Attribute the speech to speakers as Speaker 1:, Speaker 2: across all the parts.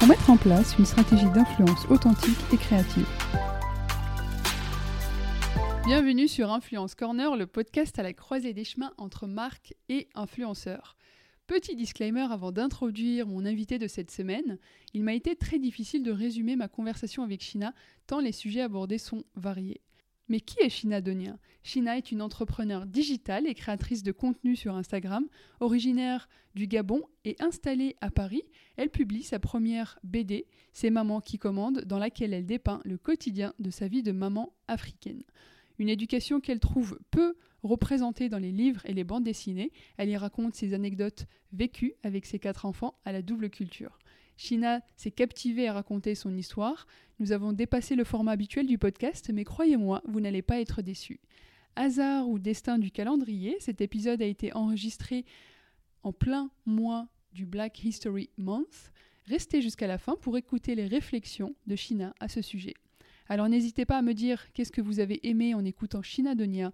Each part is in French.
Speaker 1: pour mettre en place une stratégie d'influence authentique et créative. Bienvenue sur Influence Corner, le podcast à la croisée des chemins entre marques et influenceurs. Petit disclaimer avant d'introduire mon invité de cette semaine, il m'a été très difficile de résumer ma conversation avec Shina tant les sujets abordés sont variés. Mais qui est Shina Donien? Shina est une entrepreneure digitale et créatrice de contenu sur Instagram, originaire du Gabon et installée à Paris. Elle publie sa première BD, C'est Maman qui commande, dans laquelle elle dépeint le quotidien de sa vie de maman africaine. Une éducation qu'elle trouve peu représentée dans les livres et les bandes dessinées. Elle y raconte ses anecdotes vécues avec ses quatre enfants à la double culture. Shina s'est captivée à raconter son histoire. Nous avons dépassé le format habituel du podcast, mais croyez-moi, vous n'allez pas être déçus. Hasard ou destin du calendrier, cet épisode a été enregistré en plein mois du Black History Month. Restez jusqu'à la fin pour écouter les réflexions de Shina à ce sujet. Alors n'hésitez pas à me dire qu'est-ce que vous avez aimé en écoutant Shina Donia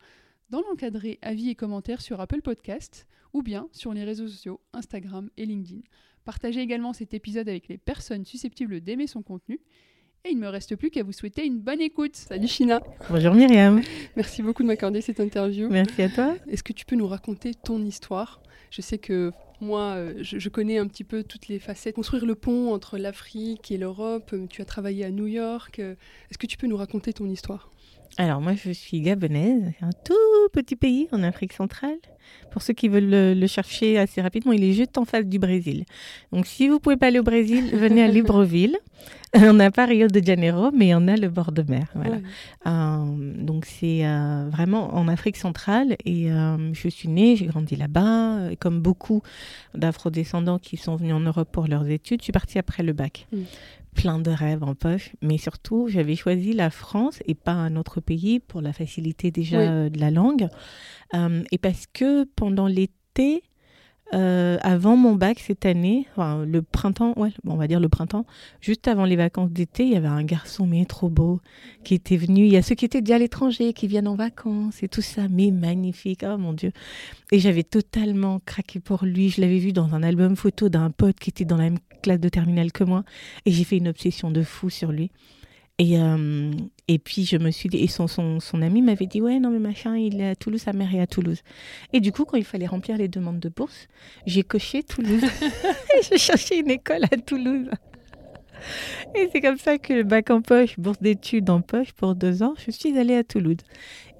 Speaker 1: dans l'encadré avis et commentaires sur Apple Podcast ou bien sur les réseaux sociaux Instagram et LinkedIn. Partagez également cet épisode avec les personnes susceptibles d'aimer son contenu. Et il ne me reste plus qu'à vous souhaiter une bonne écoute. Salut China.
Speaker 2: Bonjour Myriam.
Speaker 1: Merci beaucoup de m'accorder cette interview.
Speaker 2: Merci à toi.
Speaker 1: Est-ce que tu peux nous raconter ton histoire? Je sais que moi, euh, je, je, connais un petit peu toutes les facettes. Construire le pont entre l'Afrique et l'Europe, euh, tu as travaillé à New York. Euh, est-ce que tu peux nous raconter ton histoire?
Speaker 2: Alors moi je suis gabonaise, un tout petit pays en Afrique centrale. Pour ceux qui veulent le, chercher assez rapidement, il est juste en face du Brésil. Donc si vous pouvez pas aller au Brésil, venez à Libreville. on n'a pas Rio de Janeiro, mais on a le bord de mer. Voilà. Euh, donc c'est euh, vraiment en Afrique centrale et euh, je suis née, j'ai grandi là-bas. Et comme beaucoup d'afro-descendants qui sont venus en Europe pour leurs études, je suis partie après le bac. Mm plein de rêves en poche, mais surtout, j'avais choisi la France et pas un autre pays pour la facilité déjà euh, de la langue. Euh, et parce que pendant l'été, euh, avant mon bac cette année, le printemps, on va dire le printemps, juste avant les vacances d'été, il y avait un garçon mais trop beau qui était venu. Il y a ceux qui étaient déjà à l'étranger, qui viennent en vacances et tout ça, mais magnifique, oh mon Dieu. Et j'avais totalement craqué pour lui. Je l'avais vu dans un album photo d'un pote qui était dans la même classe de terminale que moi, et j'ai fait une obsession de fou sur lui. Et, euh, et puis, je me suis dit, et son, son, son ami m'avait dit, ouais, non, mais machin, il est à Toulouse, sa mère est à Toulouse. Et du coup, quand il fallait remplir les demandes de bourse, j'ai coché Toulouse. et je cherchais une école à Toulouse. Et c'est comme ça que le bac en poche, bourse d'études en poche pour deux ans, je suis allée à Toulouse.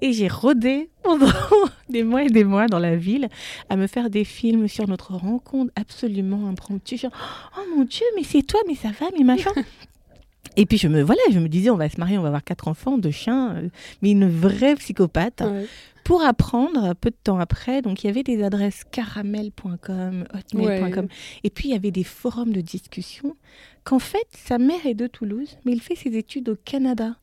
Speaker 2: Et j'ai rôdé pendant des mois et des mois dans la ville à me faire des films sur notre rencontre absolument impromptue. Genre, oh mon Dieu, mais c'est toi, mais ça va, mais machin. Et puis je me voilà, je me disais on va se marier, on va avoir quatre enfants, deux chiens, euh, mais une vraie psychopathe. Pour apprendre, peu de temps après, donc il y avait des adresses caramel.com, hotmail.com, et puis il y avait des forums de discussion qu'en fait sa mère est de Toulouse, mais il fait ses études au Canada,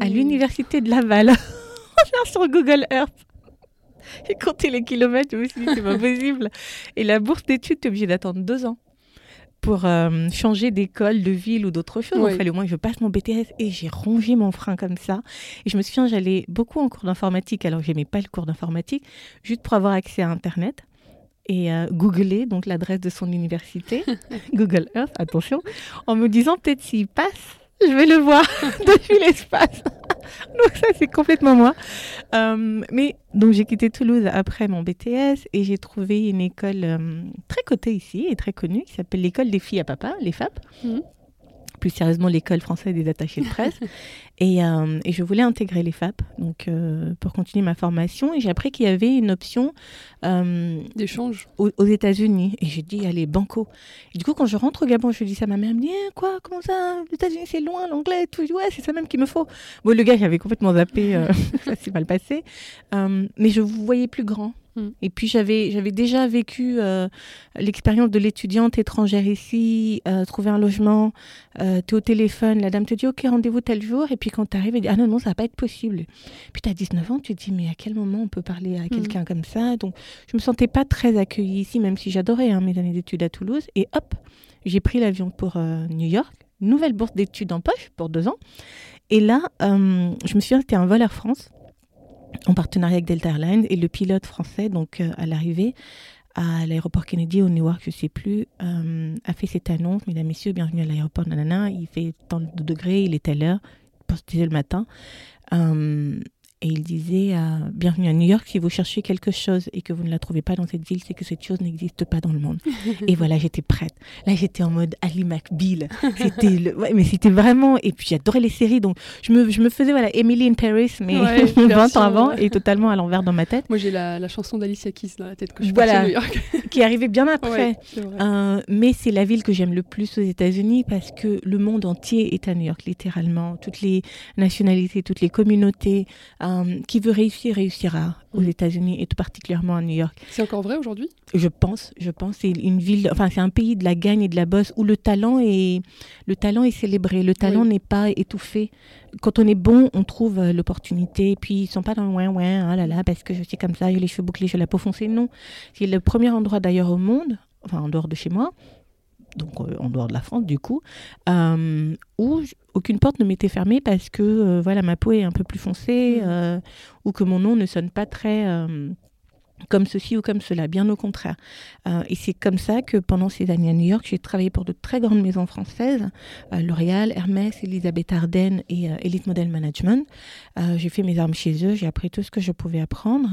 Speaker 2: à l'université de Laval. sur Google Earth. J'ai compté les kilomètres, je me suis dit c'est pas possible. Et la bourse d'études, tu es obligé d'attendre deux ans pour euh, changer d'école, de ville ou d'autre chose. Il fallait au moins que je passe mon BTS et j'ai rongé mon frein comme ça. Et je me souviens, j'allais beaucoup en cours d'informatique alors que j'aimais pas le cours d'informatique, juste pour avoir accès à Internet et euh, googler donc l'adresse de son université, Google Earth, attention, en me disant peut-être s'il passe, je vais le voir depuis l'espace. donc ça, c'est complètement moi. Euh, mais donc j'ai quitté Toulouse après mon BTS et j'ai trouvé une école euh, très cotée ici et très connue qui s'appelle l'école des filles à papa, les FAP.
Speaker 1: Mhm.
Speaker 2: Plus sérieusement, l'école française des attachés de presse. et, euh, et je voulais intégrer les FAP donc, euh, pour continuer ma formation. Et j'ai appris qu'il y avait une option euh,
Speaker 1: D'échange.
Speaker 2: aux, aux États-Unis. Et j'ai dit, allez, banco. Et du coup, quand je rentre au Gabon, je dis ça à ma mère. Elle me dit, Eh, quoi, comment ça Les États-Unis, c'est loin, l'anglais tout. Ouais, c'est ça même qu'il me faut. Bon, le gars, j'avais complètement zappé. ça s'est mal passé. Mais je vous voyais plus grand.
Speaker 1: Mm.
Speaker 2: Et puis, j'avais j'avais déjà vécu euh, l'expérience de l'étudiante étrangère ici, euh, trouver un logement, euh, tu es au téléphone, la dame te dit, OK, rendez-vous tel jour. Et puis, quand tu arrives, elle dit, ah non, non, ça va pas être possible. Puis, tu as 19 ans, tu te dis, mais à quel moment on peut parler à quelqu'un comme ça? Donc, je me sentais pas très accueillie ici, même si j'adorais hein, mes années d'études à Toulouse. Et hop, j'ai pris l'avion pour New York, nouvelle bourse d'études en poche pour deux ans. Et là, je me souviens, c'était un vol Air France en partenariat avec Delta Airlines et le pilote français, donc euh, à l'arrivée à l'aéroport Kennedy au Newark, je sais plus, euh, a fait cette annonce, mesdames, messieurs, bienvenue à l'aéroport, nanana, il fait tant de degrés, il est à l'heure, c'était le matin. Euh, et il disait euh, Bienvenue à New York, si vous cherchez quelque chose et que vous ne la trouvez pas dans cette ville, c'est que cette chose n'existe pas dans le monde. et voilà, j'étais prête. Là, j'étais en mode Ali McBeal. C'était le... ouais, mais c'était vraiment. Et puis, j'adorais les séries. Donc, je me, je me faisais, voilà, Emily in Paris, mais
Speaker 1: Ouais,
Speaker 2: 20
Speaker 1: version,
Speaker 2: ans avant et totalement à l'envers dans ma tête,
Speaker 1: Moi, j'ai la, la chanson d'Alicia Keys dans la tête que je
Speaker 2: Voilà.
Speaker 1: à New York.
Speaker 2: qui arrivait bien après.
Speaker 1: Ouais.
Speaker 2: Euh, mais c'est la ville que j'aime le plus aux États-Unis parce que le monde entier est à New York, littéralement. Toutes les nationalités, toutes les communautés. Euh, qui veut réussir, réussira aux
Speaker 1: Mm.
Speaker 2: États-Unis et tout particulièrement à New York.
Speaker 1: C'est encore vrai aujourd'hui?
Speaker 2: Je pense, je pense, c'est une ville, enfin c'est un pays de la gagne et de la bosse où le talent est, le talent est célébré, le talent
Speaker 1: Oui.
Speaker 2: n'est pas étouffé. Quand on est bon, on trouve euh, l'opportunité. Et puis ils sont pas dans le ouin ouin, ah là là, parce que je suis comme ça, j'ai les cheveux bouclés, j'ai la peau foncée. Non, c'est le premier endroit d'ailleurs au monde, enfin en dehors de chez moi, donc euh, en dehors de la France du coup, euh, où aucune porte ne m'était fermée parce que euh, voilà ma peau est un peu plus foncée euh, ou que mon nom ne sonne pas très comme ceci ou comme cela, bien au contraire. Euh, et c'est comme ça que pendant ces années à New York, j'ai travaillé pour de très grandes maisons françaises, euh, L'Oréal, Hermès, Elisabeth Arden et euh, Elite Model Management. J'ai fait mes armes chez eux, j'ai appris tout ce que je pouvais apprendre.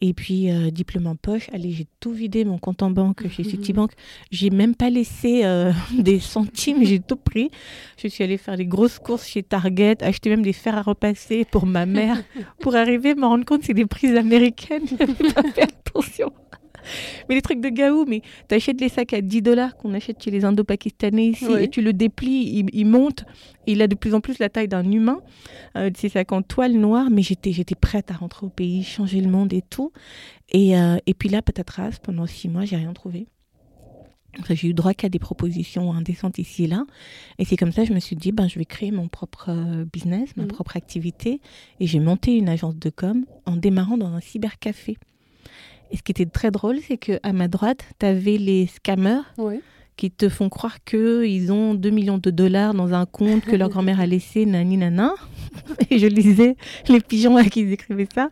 Speaker 2: Et puis, diplôme en poche, allez, j'ai tout vidé mon compte en banque chez Citibank. J'ai même pas laissé des centimes, j'ai tout pris. Je suis allée faire des grosses courses chez Target, acheter même des fers à repasser pour ma mère, pour arriver à me rendre compte que c'est des prises américaines. Attention. Mais les trucs de gaou, mais tu achètes les sacs à 10 dollars qu'on achète chez les Indo-Pakistanais ici
Speaker 1: Oui.
Speaker 2: et tu le déplies, il, il monte et il a de plus en plus la taille d'un humain. Euh, ces sacs en toile noire, mais j'étais, j'étais prête à rentrer au pays, changer le monde et tout. Et, euh, et puis là, patatras, pendant six mois, j'ai rien trouvé. Enfin, j'ai eu droit qu'à des propositions indécentes ici et là. Et c'est comme ça que je me suis dit, ben, je vais créer mon propre euh, business, ma
Speaker 1: Mhm.
Speaker 2: propre activité. Et j'ai monté une agence de com en démarrant dans un cybercafé. Et ce qui était très drôle, c'est que à ma droite, tu avais les scammers qui te font croire qu'ils ont 2 millions de dollars dans un compte que leur grand-mère a laissé, nani nana. Et je lisais les pigeons à qui ils écrivaient ça.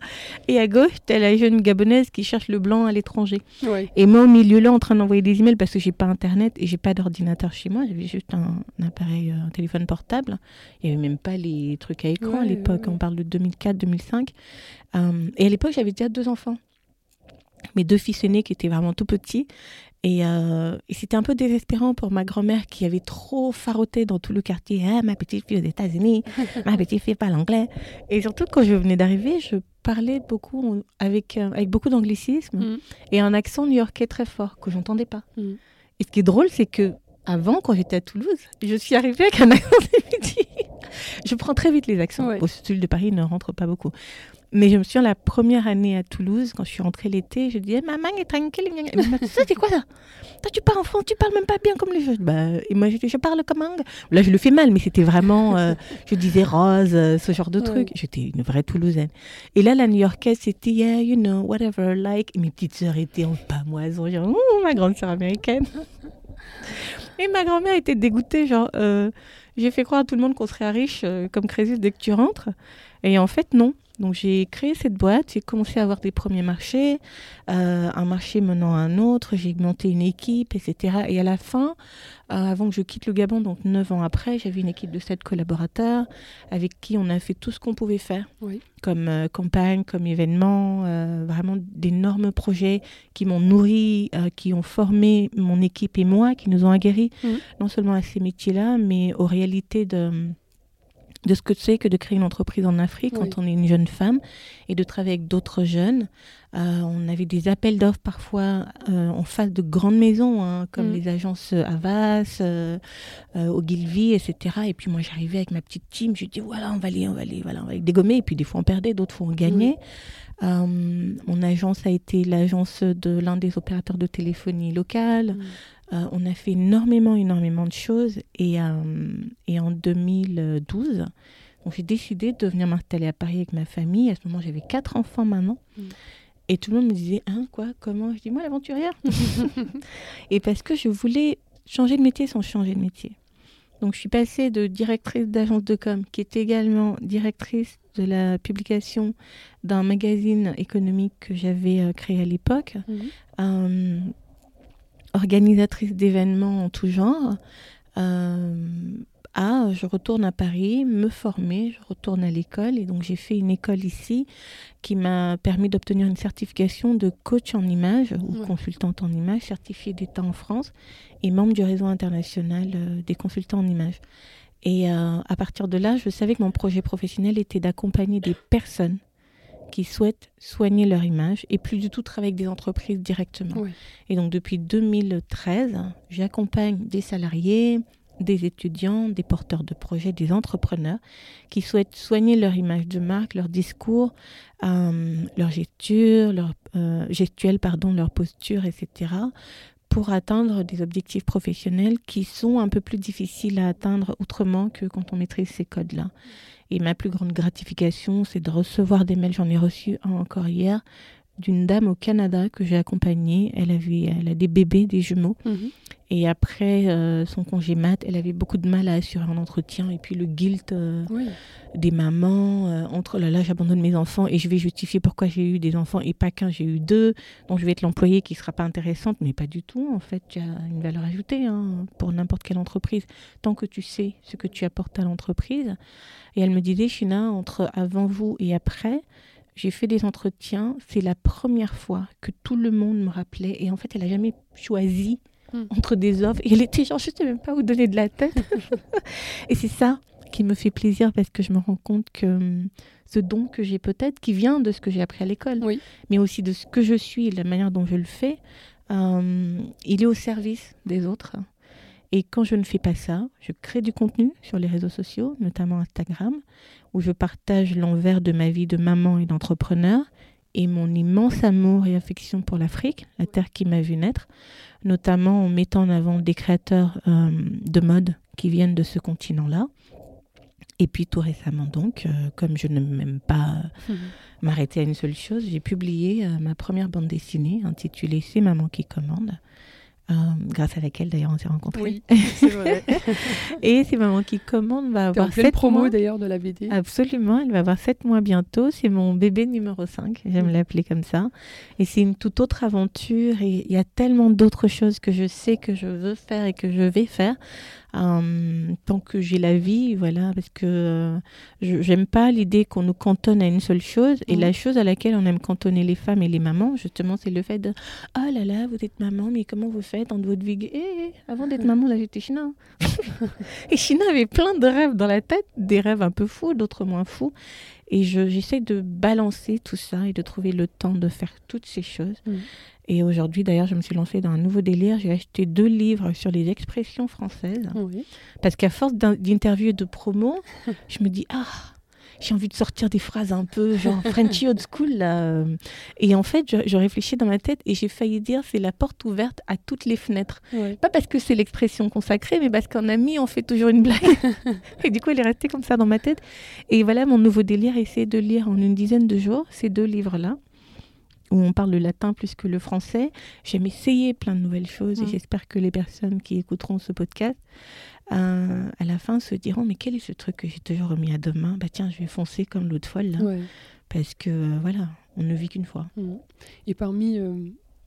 Speaker 2: Et à gauche, tu as la jeune gabonaise qui cherche le blanc à l'étranger.
Speaker 1: Ouais.
Speaker 2: Et moi, au milieu là, en train d'envoyer des emails parce que j'ai pas internet et j'ai pas d'ordinateur chez moi, j'avais juste un, un appareil, euh, un téléphone portable. Il y avait même pas les trucs à écran à l'époque.
Speaker 1: ouais.
Speaker 2: On parle de 2004-2005. Euh, et à l'époque, j'avais déjà deux enfants. Mes deux fils aînés qui étaient vraiment tout petits. Et, euh, et c'était un peu désespérant pour ma grand-mère qui avait trop faroté dans tout le quartier. Ah, ma petite fille aux États-Unis, ma petite fille parle anglais. Et surtout, quand je venais d'arriver, je parlais beaucoup avec, euh, avec beaucoup d'anglicisme
Speaker 1: Mhm.
Speaker 2: et un accent new-yorkais très fort que j'entendais pas.
Speaker 1: Mhm.
Speaker 2: Et ce qui est drôle, c'est que avant, quand j'étais à Toulouse, je suis arrivée avec un accent. Je prends très vite les accents.
Speaker 1: Ouais.
Speaker 2: Bon, celui de Paris ne rentre pas beaucoup. Mais je me souviens la première année à Toulouse, quand je suis rentrée l'été, je disais Maman est tranquille. m'a Ça, c'est quoi ça? Toi, tu parles en France, tu parles même pas bien comme les gens. Bah, et moi, je, je parle comme un. Là, je le fais mal, mais c'était vraiment. euh, je disais rose, euh, ce genre de
Speaker 1: Ouais.
Speaker 2: truc. J'étais une vraie Toulousaine. Et là, la New-Yorkaise, c'était Yeah, you know, whatever, like. Et mes petites sœurs étaient en pamoison, genre, Ouh, ma grande sœur américaine. Et ma grand-mère était dégoûtée, genre, euh, j'ai fait croire à tout le monde qu'on serait riche comme Crésus dès que tu rentres. Et en fait, non. Donc j'ai créé cette boîte, j'ai commencé à avoir des premiers marchés, euh, un marché menant à un autre, j'ai monté une équipe, etc. Et à la fin, euh, avant que je quitte le Gabon, donc neuf ans après, j'avais une équipe de sept collaborateurs avec qui on a fait tout ce qu'on pouvait faire, comme euh, campagne, comme événement, vraiment d'énormes projets qui m'ont nourri, qui ont formé mon équipe et moi, qui nous ont aguerris, mmh. non seulement à ces métiers-là, mais aux réalités de de ce que c'est que de créer une entreprise en Afrique quand on est une jeune femme et de travailler avec d'autres jeunes. Euh, on avait des appels d'offres parfois euh, en face de grandes maisons, hein, comme mm. les agences Avas, euh, Ogilvy, etc. Et puis moi, j'arrivais avec ma petite team, je dis voilà, on va aller, on va aller, voilà, on va dégommer. Et puis des fois, on perdait, d'autres fois, on gagnait. mon agence a été l'agence de l'un des opérateurs de téléphonie locale. Mm. Euh, on a fait énormément, énormément de choses. Et, euh, et en 2012, j'ai décidé de venir m'installer à Paris avec ma famille. À ce moment, j'avais quatre enfants maintenant. Mm. Et tout le monde me disait, hein, quoi, comment? Je dis, moi, l'aventurière. et parce que je voulais changer de métier sans changer de métier. Donc, je suis passée de directrice d'agence de com, qui est également directrice de la publication d'un magazine économique que j'avais euh, créé à l'époque, mm organisatrice d'événements en tout genre, euh, à je retourne à Paris, me former, je retourne à l'école et donc j'ai fait une école ici qui m'a permis d'obtenir une certification de coach en image ou consultante en image, certifiée d'État en France et membre du réseau international euh, des consultants en image. Et euh, à partir de là, je savais que mon projet professionnel était d'accompagner des personnes qui souhaitent soigner leur image et plus du tout travailler avec des entreprises directement. Et donc depuis 2013, j'accompagne des salariés, des étudiants, des porteurs de projets, des entrepreneurs qui souhaitent soigner leur image de marque, leur discours, euh, leur gesture, leur euh, gestuelle, pardon, leur posture, etc. pour atteindre des objectifs professionnels qui sont un peu plus difficiles à atteindre autrement que quand on maîtrise ces codes-là. Et ma plus grande gratification, c'est de recevoir des mails. J'en ai reçu un encore hier d'une dame au Canada que j'ai accompagnée. Elle avait, elle a des bébés, des jumeaux. Mhm. Et après euh, son congé mat, elle avait beaucoup de mal à assurer un entretien. Et puis le guilt euh, des mamans, euh, entre là, là, j'abandonne mes enfants et je vais justifier pourquoi j'ai eu des enfants et pas qu'un, j'ai eu deux. Donc je vais être l'employé qui ne sera pas intéressante, mais pas du tout. En fait, tu as une valeur ajoutée hein, pour n'importe quelle entreprise, tant que tu sais ce que tu apportes à l'entreprise. Et elle me disait, China, entre avant vous et après, j'ai fait des entretiens. C'est la première fois que tout le monde me rappelait. Et en fait, elle n'a jamais choisi Hmm. entre des offres. Et elle était genre, je ne sais même pas où donner de la tête. et c'est ça qui me fait plaisir parce que je me rends compte que hum, ce don que j'ai peut-être, qui vient de ce que j'ai appris à l'école, mais aussi de ce que je suis et de la manière dont je le fais, hum, il est au service des autres. Et quand je ne fais pas ça, je crée du contenu sur les réseaux sociaux, notamment Instagram, où je partage l'envers de ma vie de maman et d'entrepreneur et mon immense amour et affection pour l'Afrique, la terre qui m'a vu naître, notamment en mettant en avant des créateurs euh, de mode qui viennent de ce continent-là. Et puis tout récemment donc, euh, comme je ne m'aime pas mhm. m'arrêter à une seule chose, j'ai publié euh, ma première bande dessinée intitulée C'est maman qui commande, euh, grâce à laquelle d'ailleurs on s'est rencontrés.
Speaker 1: Oui, c'est vrai.
Speaker 2: et c'est maman qui commande va avoir sept
Speaker 1: promo d'ailleurs de la BD.
Speaker 2: Absolument, elle va avoir sept mois bientôt. C'est mon bébé numéro 5, j'aime l'appeler comme ça. Et c'est une toute autre aventure et il y a tellement d'autres choses que je sais que je veux faire et que je vais faire. Euh, tant que j'ai la vie, voilà, parce que euh, j'aime pas l'idée qu'on nous cantonne à une seule chose. Et la chose à laquelle on aime cantonner les femmes et les mamans, justement, c'est le fait de Oh là là, vous êtes maman, mais comment vous faites dans votre vie eh, eh, Avant d'être maman, là, j'étais China. et China avait plein de rêves dans la tête, des rêves un peu fous, d'autres moins fous. Et j'essaie de balancer tout ça et de trouver le temps de faire toutes ces choses. Mm. Et aujourd'hui, d'ailleurs, je me suis lancée dans un nouveau délire. J'ai acheté deux livres sur les expressions françaises. Parce qu'à force d'interviews et de promos, je me dis, ah, j'ai envie de sortir des phrases un peu genre Frenchy old school. Là. Et en fait, je, je réfléchis dans ma tête et j'ai failli dire c'est la porte ouverte à toutes les fenêtres. Pas parce que c'est l'expression consacrée, mais parce qu'en ami, on fait toujours une blague. et du coup, elle est restée comme ça dans ma tête. Et voilà, mon nouveau délire, essayer de lire en une dizaine de jours ces deux livres-là où on parle le latin plus que le français. J'aime essayer plein de nouvelles choses et j'espère que les personnes qui écouteront ce podcast, euh, à la fin, se diront Mais quel est ce truc que j'ai toujours remis à demain? Bah tiens, je vais foncer comme l'autre fois là. parce que euh, voilà, on ne vit qu'une fois.
Speaker 1: Mhm. Et parmi, euh,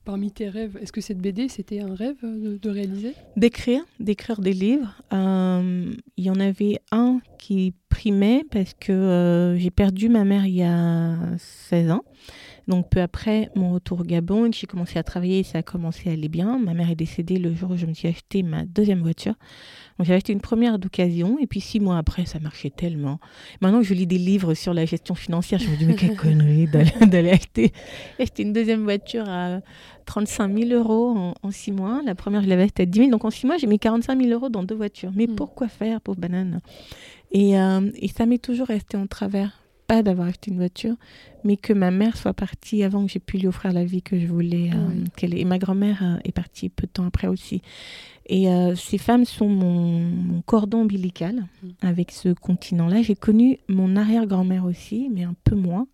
Speaker 1: parmi tes rêves, est-ce que cette BD, c'était un rêve de, de réaliser?
Speaker 2: D'écrire, d'écrire des livres. Euh, Il y en avait un qui primait parce que euh, j'ai perdu ma mère il y a 16 ans. Donc peu après mon retour au Gabon, j'ai commencé à travailler, ça a commencé à aller bien. Ma mère est décédée le jour où je me suis acheté ma deuxième voiture. Donc j'ai acheté une première d'occasion et puis six mois après, ça marchait tellement. Maintenant que je lis des livres sur la gestion financière, je me dis mais quelle connerie d'aller, d'aller acheter, acheter une deuxième voiture à 35 000 euros en, en six mois. La première, je l'avais achetée à 10 000. Donc en six mois, j'ai mis 45 000 euros dans deux voitures. Mais
Speaker 1: Mm.
Speaker 2: pourquoi faire, pauvre banane? Et, euh, et ça m'est toujours resté en travers. Pas d'avoir acheté une voiture, mais que ma mère soit partie avant que j'ai pu lui offrir la vie que je voulais euh,
Speaker 1: Oui.
Speaker 2: qu'elle. Et ma grand-mère euh, est partie peu de temps après aussi. Et euh, ces femmes sont mon, mon cordon ombilical
Speaker 1: Mm.
Speaker 2: avec ce continent-là. J'ai connu mon arrière-grand-mère aussi, mais un peu moins.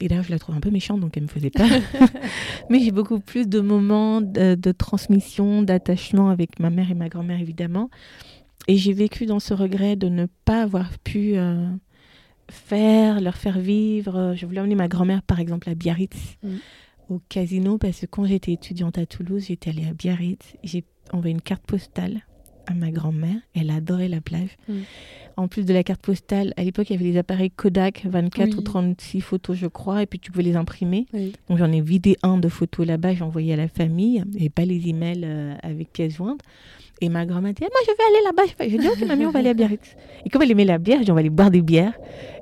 Speaker 2: Et là, je la trouve un peu méchante, donc elle me faisait peur. mais j'ai beaucoup plus de moments de, de transmission, d'attachement avec ma mère et ma grand-mère, évidemment. Et j'ai vécu dans ce regret de ne pas avoir pu faire, leur faire vivre. Je voulais emmener ma grand-mère, par exemple, à Biarritz,
Speaker 1: Mm.
Speaker 2: au casino, parce que quand j'étais étudiante à Toulouse, j'étais allée à Biarritz. J'ai envoyé une carte postale à ma grand-mère. Elle adorait la plage.
Speaker 1: Mm.
Speaker 2: En plus de la carte postale, à l'époque, il y avait les appareils Kodak, 24 ou
Speaker 1: Oui.
Speaker 2: 36 photos, je crois, et puis tu pouvais les imprimer.
Speaker 1: Oui.
Speaker 2: Donc j'en ai vidé un de photos là-bas, j'ai envoyé à la famille, et pas les emails euh, avec pièces jointes. Et ma grand-mère dit, Ah, moi je vais aller là-bas. Je dis, ok mamie, on va aller à Biarritz. Et comme elle aimait la bière, je dis, on va aller boire des bières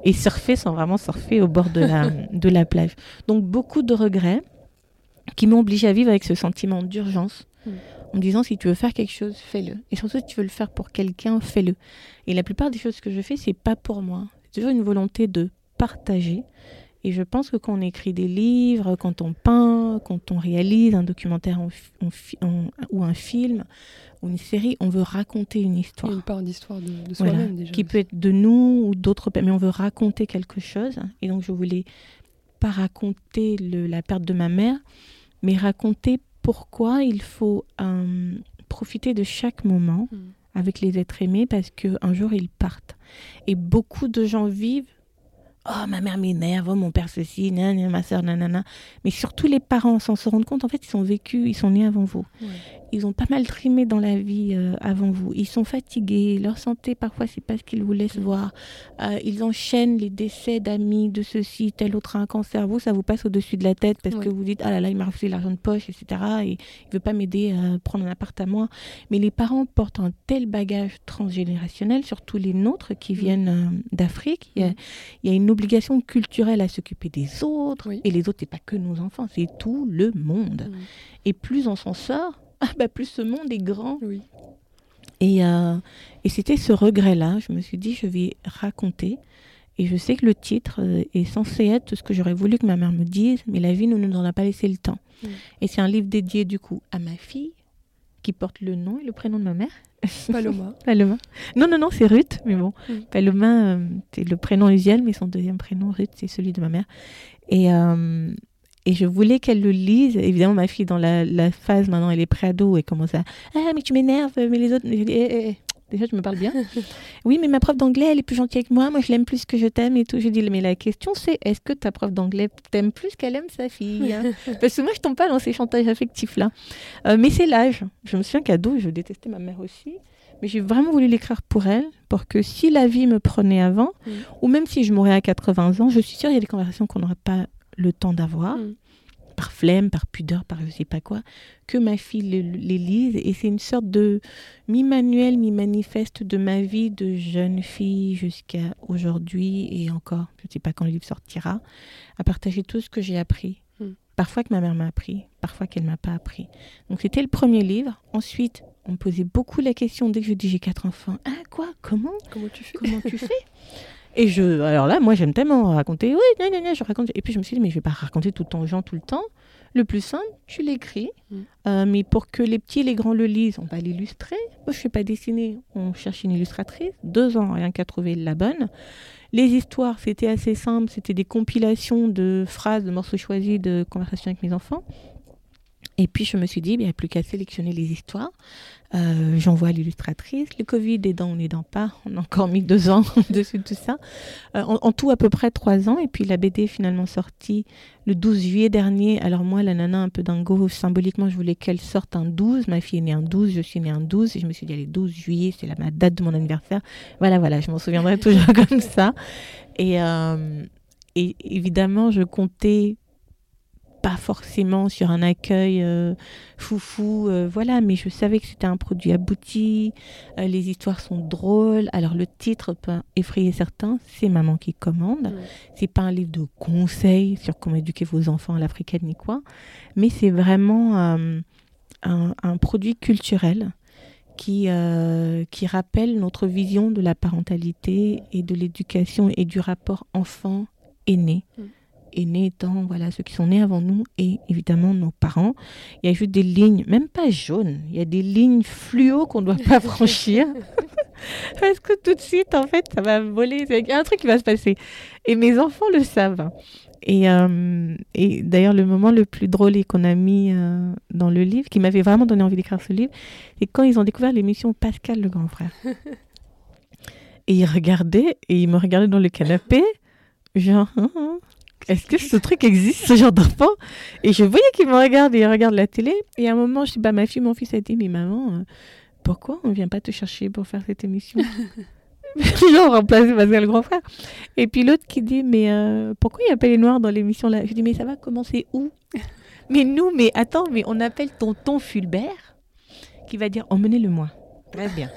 Speaker 2: et surfer sans vraiment surfer au bord de la, de la plage. Donc beaucoup de regrets qui m'ont obligée à vivre avec ce sentiment d'urgence.
Speaker 1: Mm.
Speaker 2: En me disant, si tu veux faire quelque chose, fais-le. Et surtout, si tu veux le faire pour quelqu'un, fais-le. Et la plupart des choses que je fais, c'est pas pour moi. C'est toujours une volonté de partager. Et je pense que quand on écrit des livres, quand on peint, quand on réalise un documentaire en fi- en fi- en- ou un film ou une série, on veut raconter une histoire.
Speaker 1: une part d'histoire de, de
Speaker 2: Voilà,
Speaker 1: soi-même déjà.
Speaker 2: qui peut être de nous ou d'autres, mais on veut raconter quelque chose. Et donc, je voulais pas raconter le- la perte de ma mère, mais raconter pourquoi il faut euh, profiter de chaque moment
Speaker 1: Mm.
Speaker 2: avec les êtres aimés parce qu'un jour ils partent. Et beaucoup de gens vivent Oh, ma mère m'énerve, oh, mon père ceci, nanana, ma soeur, nanana. Mais surtout les parents, sans se rendre compte, en fait, ils sont vécus, ils sont nés avant vous.
Speaker 1: Ouais.
Speaker 2: Ils ont pas mal trimé dans la vie euh, avant vous. Ils sont fatigués. Leur santé, parfois, c'est pas ce qu'ils vous laissent voir. Euh, ils enchaînent les décès d'amis, de ceci, tel autre a un cancer. Vous, ça vous passe au-dessus de la tête parce que vous dites Ah là là, il m'a refusé l'argent de poche, etc. Et il veut pas m'aider à prendre un appart à moi. Mais les parents portent un tel bagage transgénérationnel, surtout les nôtres qui
Speaker 1: Mm.
Speaker 2: viennent euh, d'Afrique. Il y a-
Speaker 1: Mm.
Speaker 2: il y a une obligation culturelle à s'occuper des autres.
Speaker 1: Oui.
Speaker 2: Et les autres, c'est pas que nos enfants, c'est tout le monde.
Speaker 1: Mm.
Speaker 2: Et plus on s'en sort, ah bah plus ce monde est grand.
Speaker 1: Oui.
Speaker 2: Et, euh, et c'était ce regret-là. Je me suis dit, je vais raconter. Et je sais que le titre euh, est censé être ce que j'aurais voulu que ma mère me dise, mais la vie ne nous en a pas laissé le temps. Et c'est un livre dédié du coup à ma fille, qui porte le nom et le prénom de ma mère.
Speaker 1: Paloma.
Speaker 2: Paloma. Non, non, non, c'est Ruth, mais bon. Paloma, euh, c'est le prénom usuel, mais son deuxième prénom, Ruth, c'est celui de ma mère. Et, euh, et je voulais qu'elle le lise. Évidemment, ma fille, dans la, la phase, maintenant, elle est pré-ado, elle commence à Ah, mais tu m'énerves, mais les autres. Eh, eh, eh. Déjà, je me parle bien. oui, mais ma prof d'anglais, elle est plus gentille avec moi. Moi, je l'aime plus que je t'aime et tout. Je dis, mais la question, c'est est-ce que ta prof d'anglais t'aime plus qu'elle aime sa fille hein? Parce que moi, je tombe pas dans ces chantages affectifs-là. Euh, mais c'est l'âge. Je me souviens qu'ado, je détestais ma mère aussi. Mais j'ai vraiment voulu l'écrire pour elle, pour que si la vie me prenait avant, ou même si je mourrais à 80 ans, je suis sûre qu'il y a des conversations qu'on n'aura pas le temps d'avoir,
Speaker 1: Mm.
Speaker 2: par flemme, par pudeur, par je sais pas quoi, que ma fille le- les lise. Et c'est une sorte de mi-manuel, mi-manifeste de ma vie de jeune fille jusqu'à aujourd'hui et encore, je ne sais pas quand le livre sortira, à partager tout ce que j'ai appris.
Speaker 1: Mm.
Speaker 2: Parfois que ma mère m'a appris, parfois qu'elle m'a pas appris. Donc c'était le premier livre. Ensuite, on me posait beaucoup la question dès que je dis j'ai quatre enfants. Ah quoi? Comment?
Speaker 1: Comment tu fais?
Speaker 2: Comment tu fais? Et je, alors là, moi j'aime tellement raconter. Oui, gna, gna, gna, je raconte. Et puis je me suis dit mais je vais pas raconter tout le temps aux gens tout le temps. Le plus simple, tu l'écris.
Speaker 1: Mm.
Speaker 2: Euh, mais pour que les petits et les grands le lisent, on va l'illustrer. Moi, je ne fais pas dessiner. On cherche une illustratrice. Deux ans, rien qu'à trouver la bonne. Les histoires, c'était assez simple. C'était des compilations de phrases, de morceaux choisis de conversations avec mes enfants. Et puis je me suis dit, il n'y a plus qu'à sélectionner les histoires. Euh, J'envoie l'illustratrice. Le Covid aidant ou n'aidant pas, on a encore mis deux ans dessus tout ça. Euh, en, tout à peu près trois ans. Et puis la BD est finalement sortie le 12 juillet dernier. Alors moi, la nana un peu dingo, symboliquement, je voulais qu'elle sorte un 12. Ma fille est née un 12, je suis née un 12. Et je me suis dit, allez, 12 juillet, c'est la date de mon anniversaire. Voilà, voilà, je m'en souviendrai toujours comme ça. Et, euh, et évidemment, je comptais pas forcément sur un accueil euh, foufou, euh, voilà, mais je savais que c'était un produit abouti, euh, les histoires sont drôles. Alors le titre peut effrayer certains, c'est Maman qui commande. Mmh. C'est pas un livre de conseils sur comment éduquer vos enfants à l'africaine ni quoi, mais c'est vraiment un, un, produit culturel qui, qui rappelle notre vision de la parentalité et de l'éducation et du rapport enfant-aîné. Mmh nés étant voilà, ceux qui sont nés avant nous et évidemment nos parents. Il y a juste des lignes, même pas jaunes, il y a des lignes fluo qu'on ne doit pas franchir. Parce que tout de suite, en fait, ça va voler. Il y a un truc qui va se passer. Et mes enfants le savent. Et, euh, et d'ailleurs, le moment le plus drôle qu'on a mis euh, dans le livre, qui m'avait vraiment donné envie d'écrire ce livre, c'est quand ils ont découvert l'émission Pascal le grand frère. et ils regardaient, et ils me regardaient dans le canapé, genre, hein, hein, est-ce que ce truc existe, ce genre d'enfant? Et je voyais qu'il me regarde et il regarde la télé. Et à un moment, je dis, bah, ma fille, mon fils a dit, mais maman, euh, pourquoi on ne vient pas te chercher pour faire cette émission? Genre remplacer Pascal le grand frère. Et puis l'autre qui dit, mais euh, pourquoi il n'y a pas les noirs dans l'émission là? Je dis, mais ça va commencer où? Mais nous, mais attends, mais on appelle tonton Fulbert qui va dire, emmenez-le-moi. Très bien.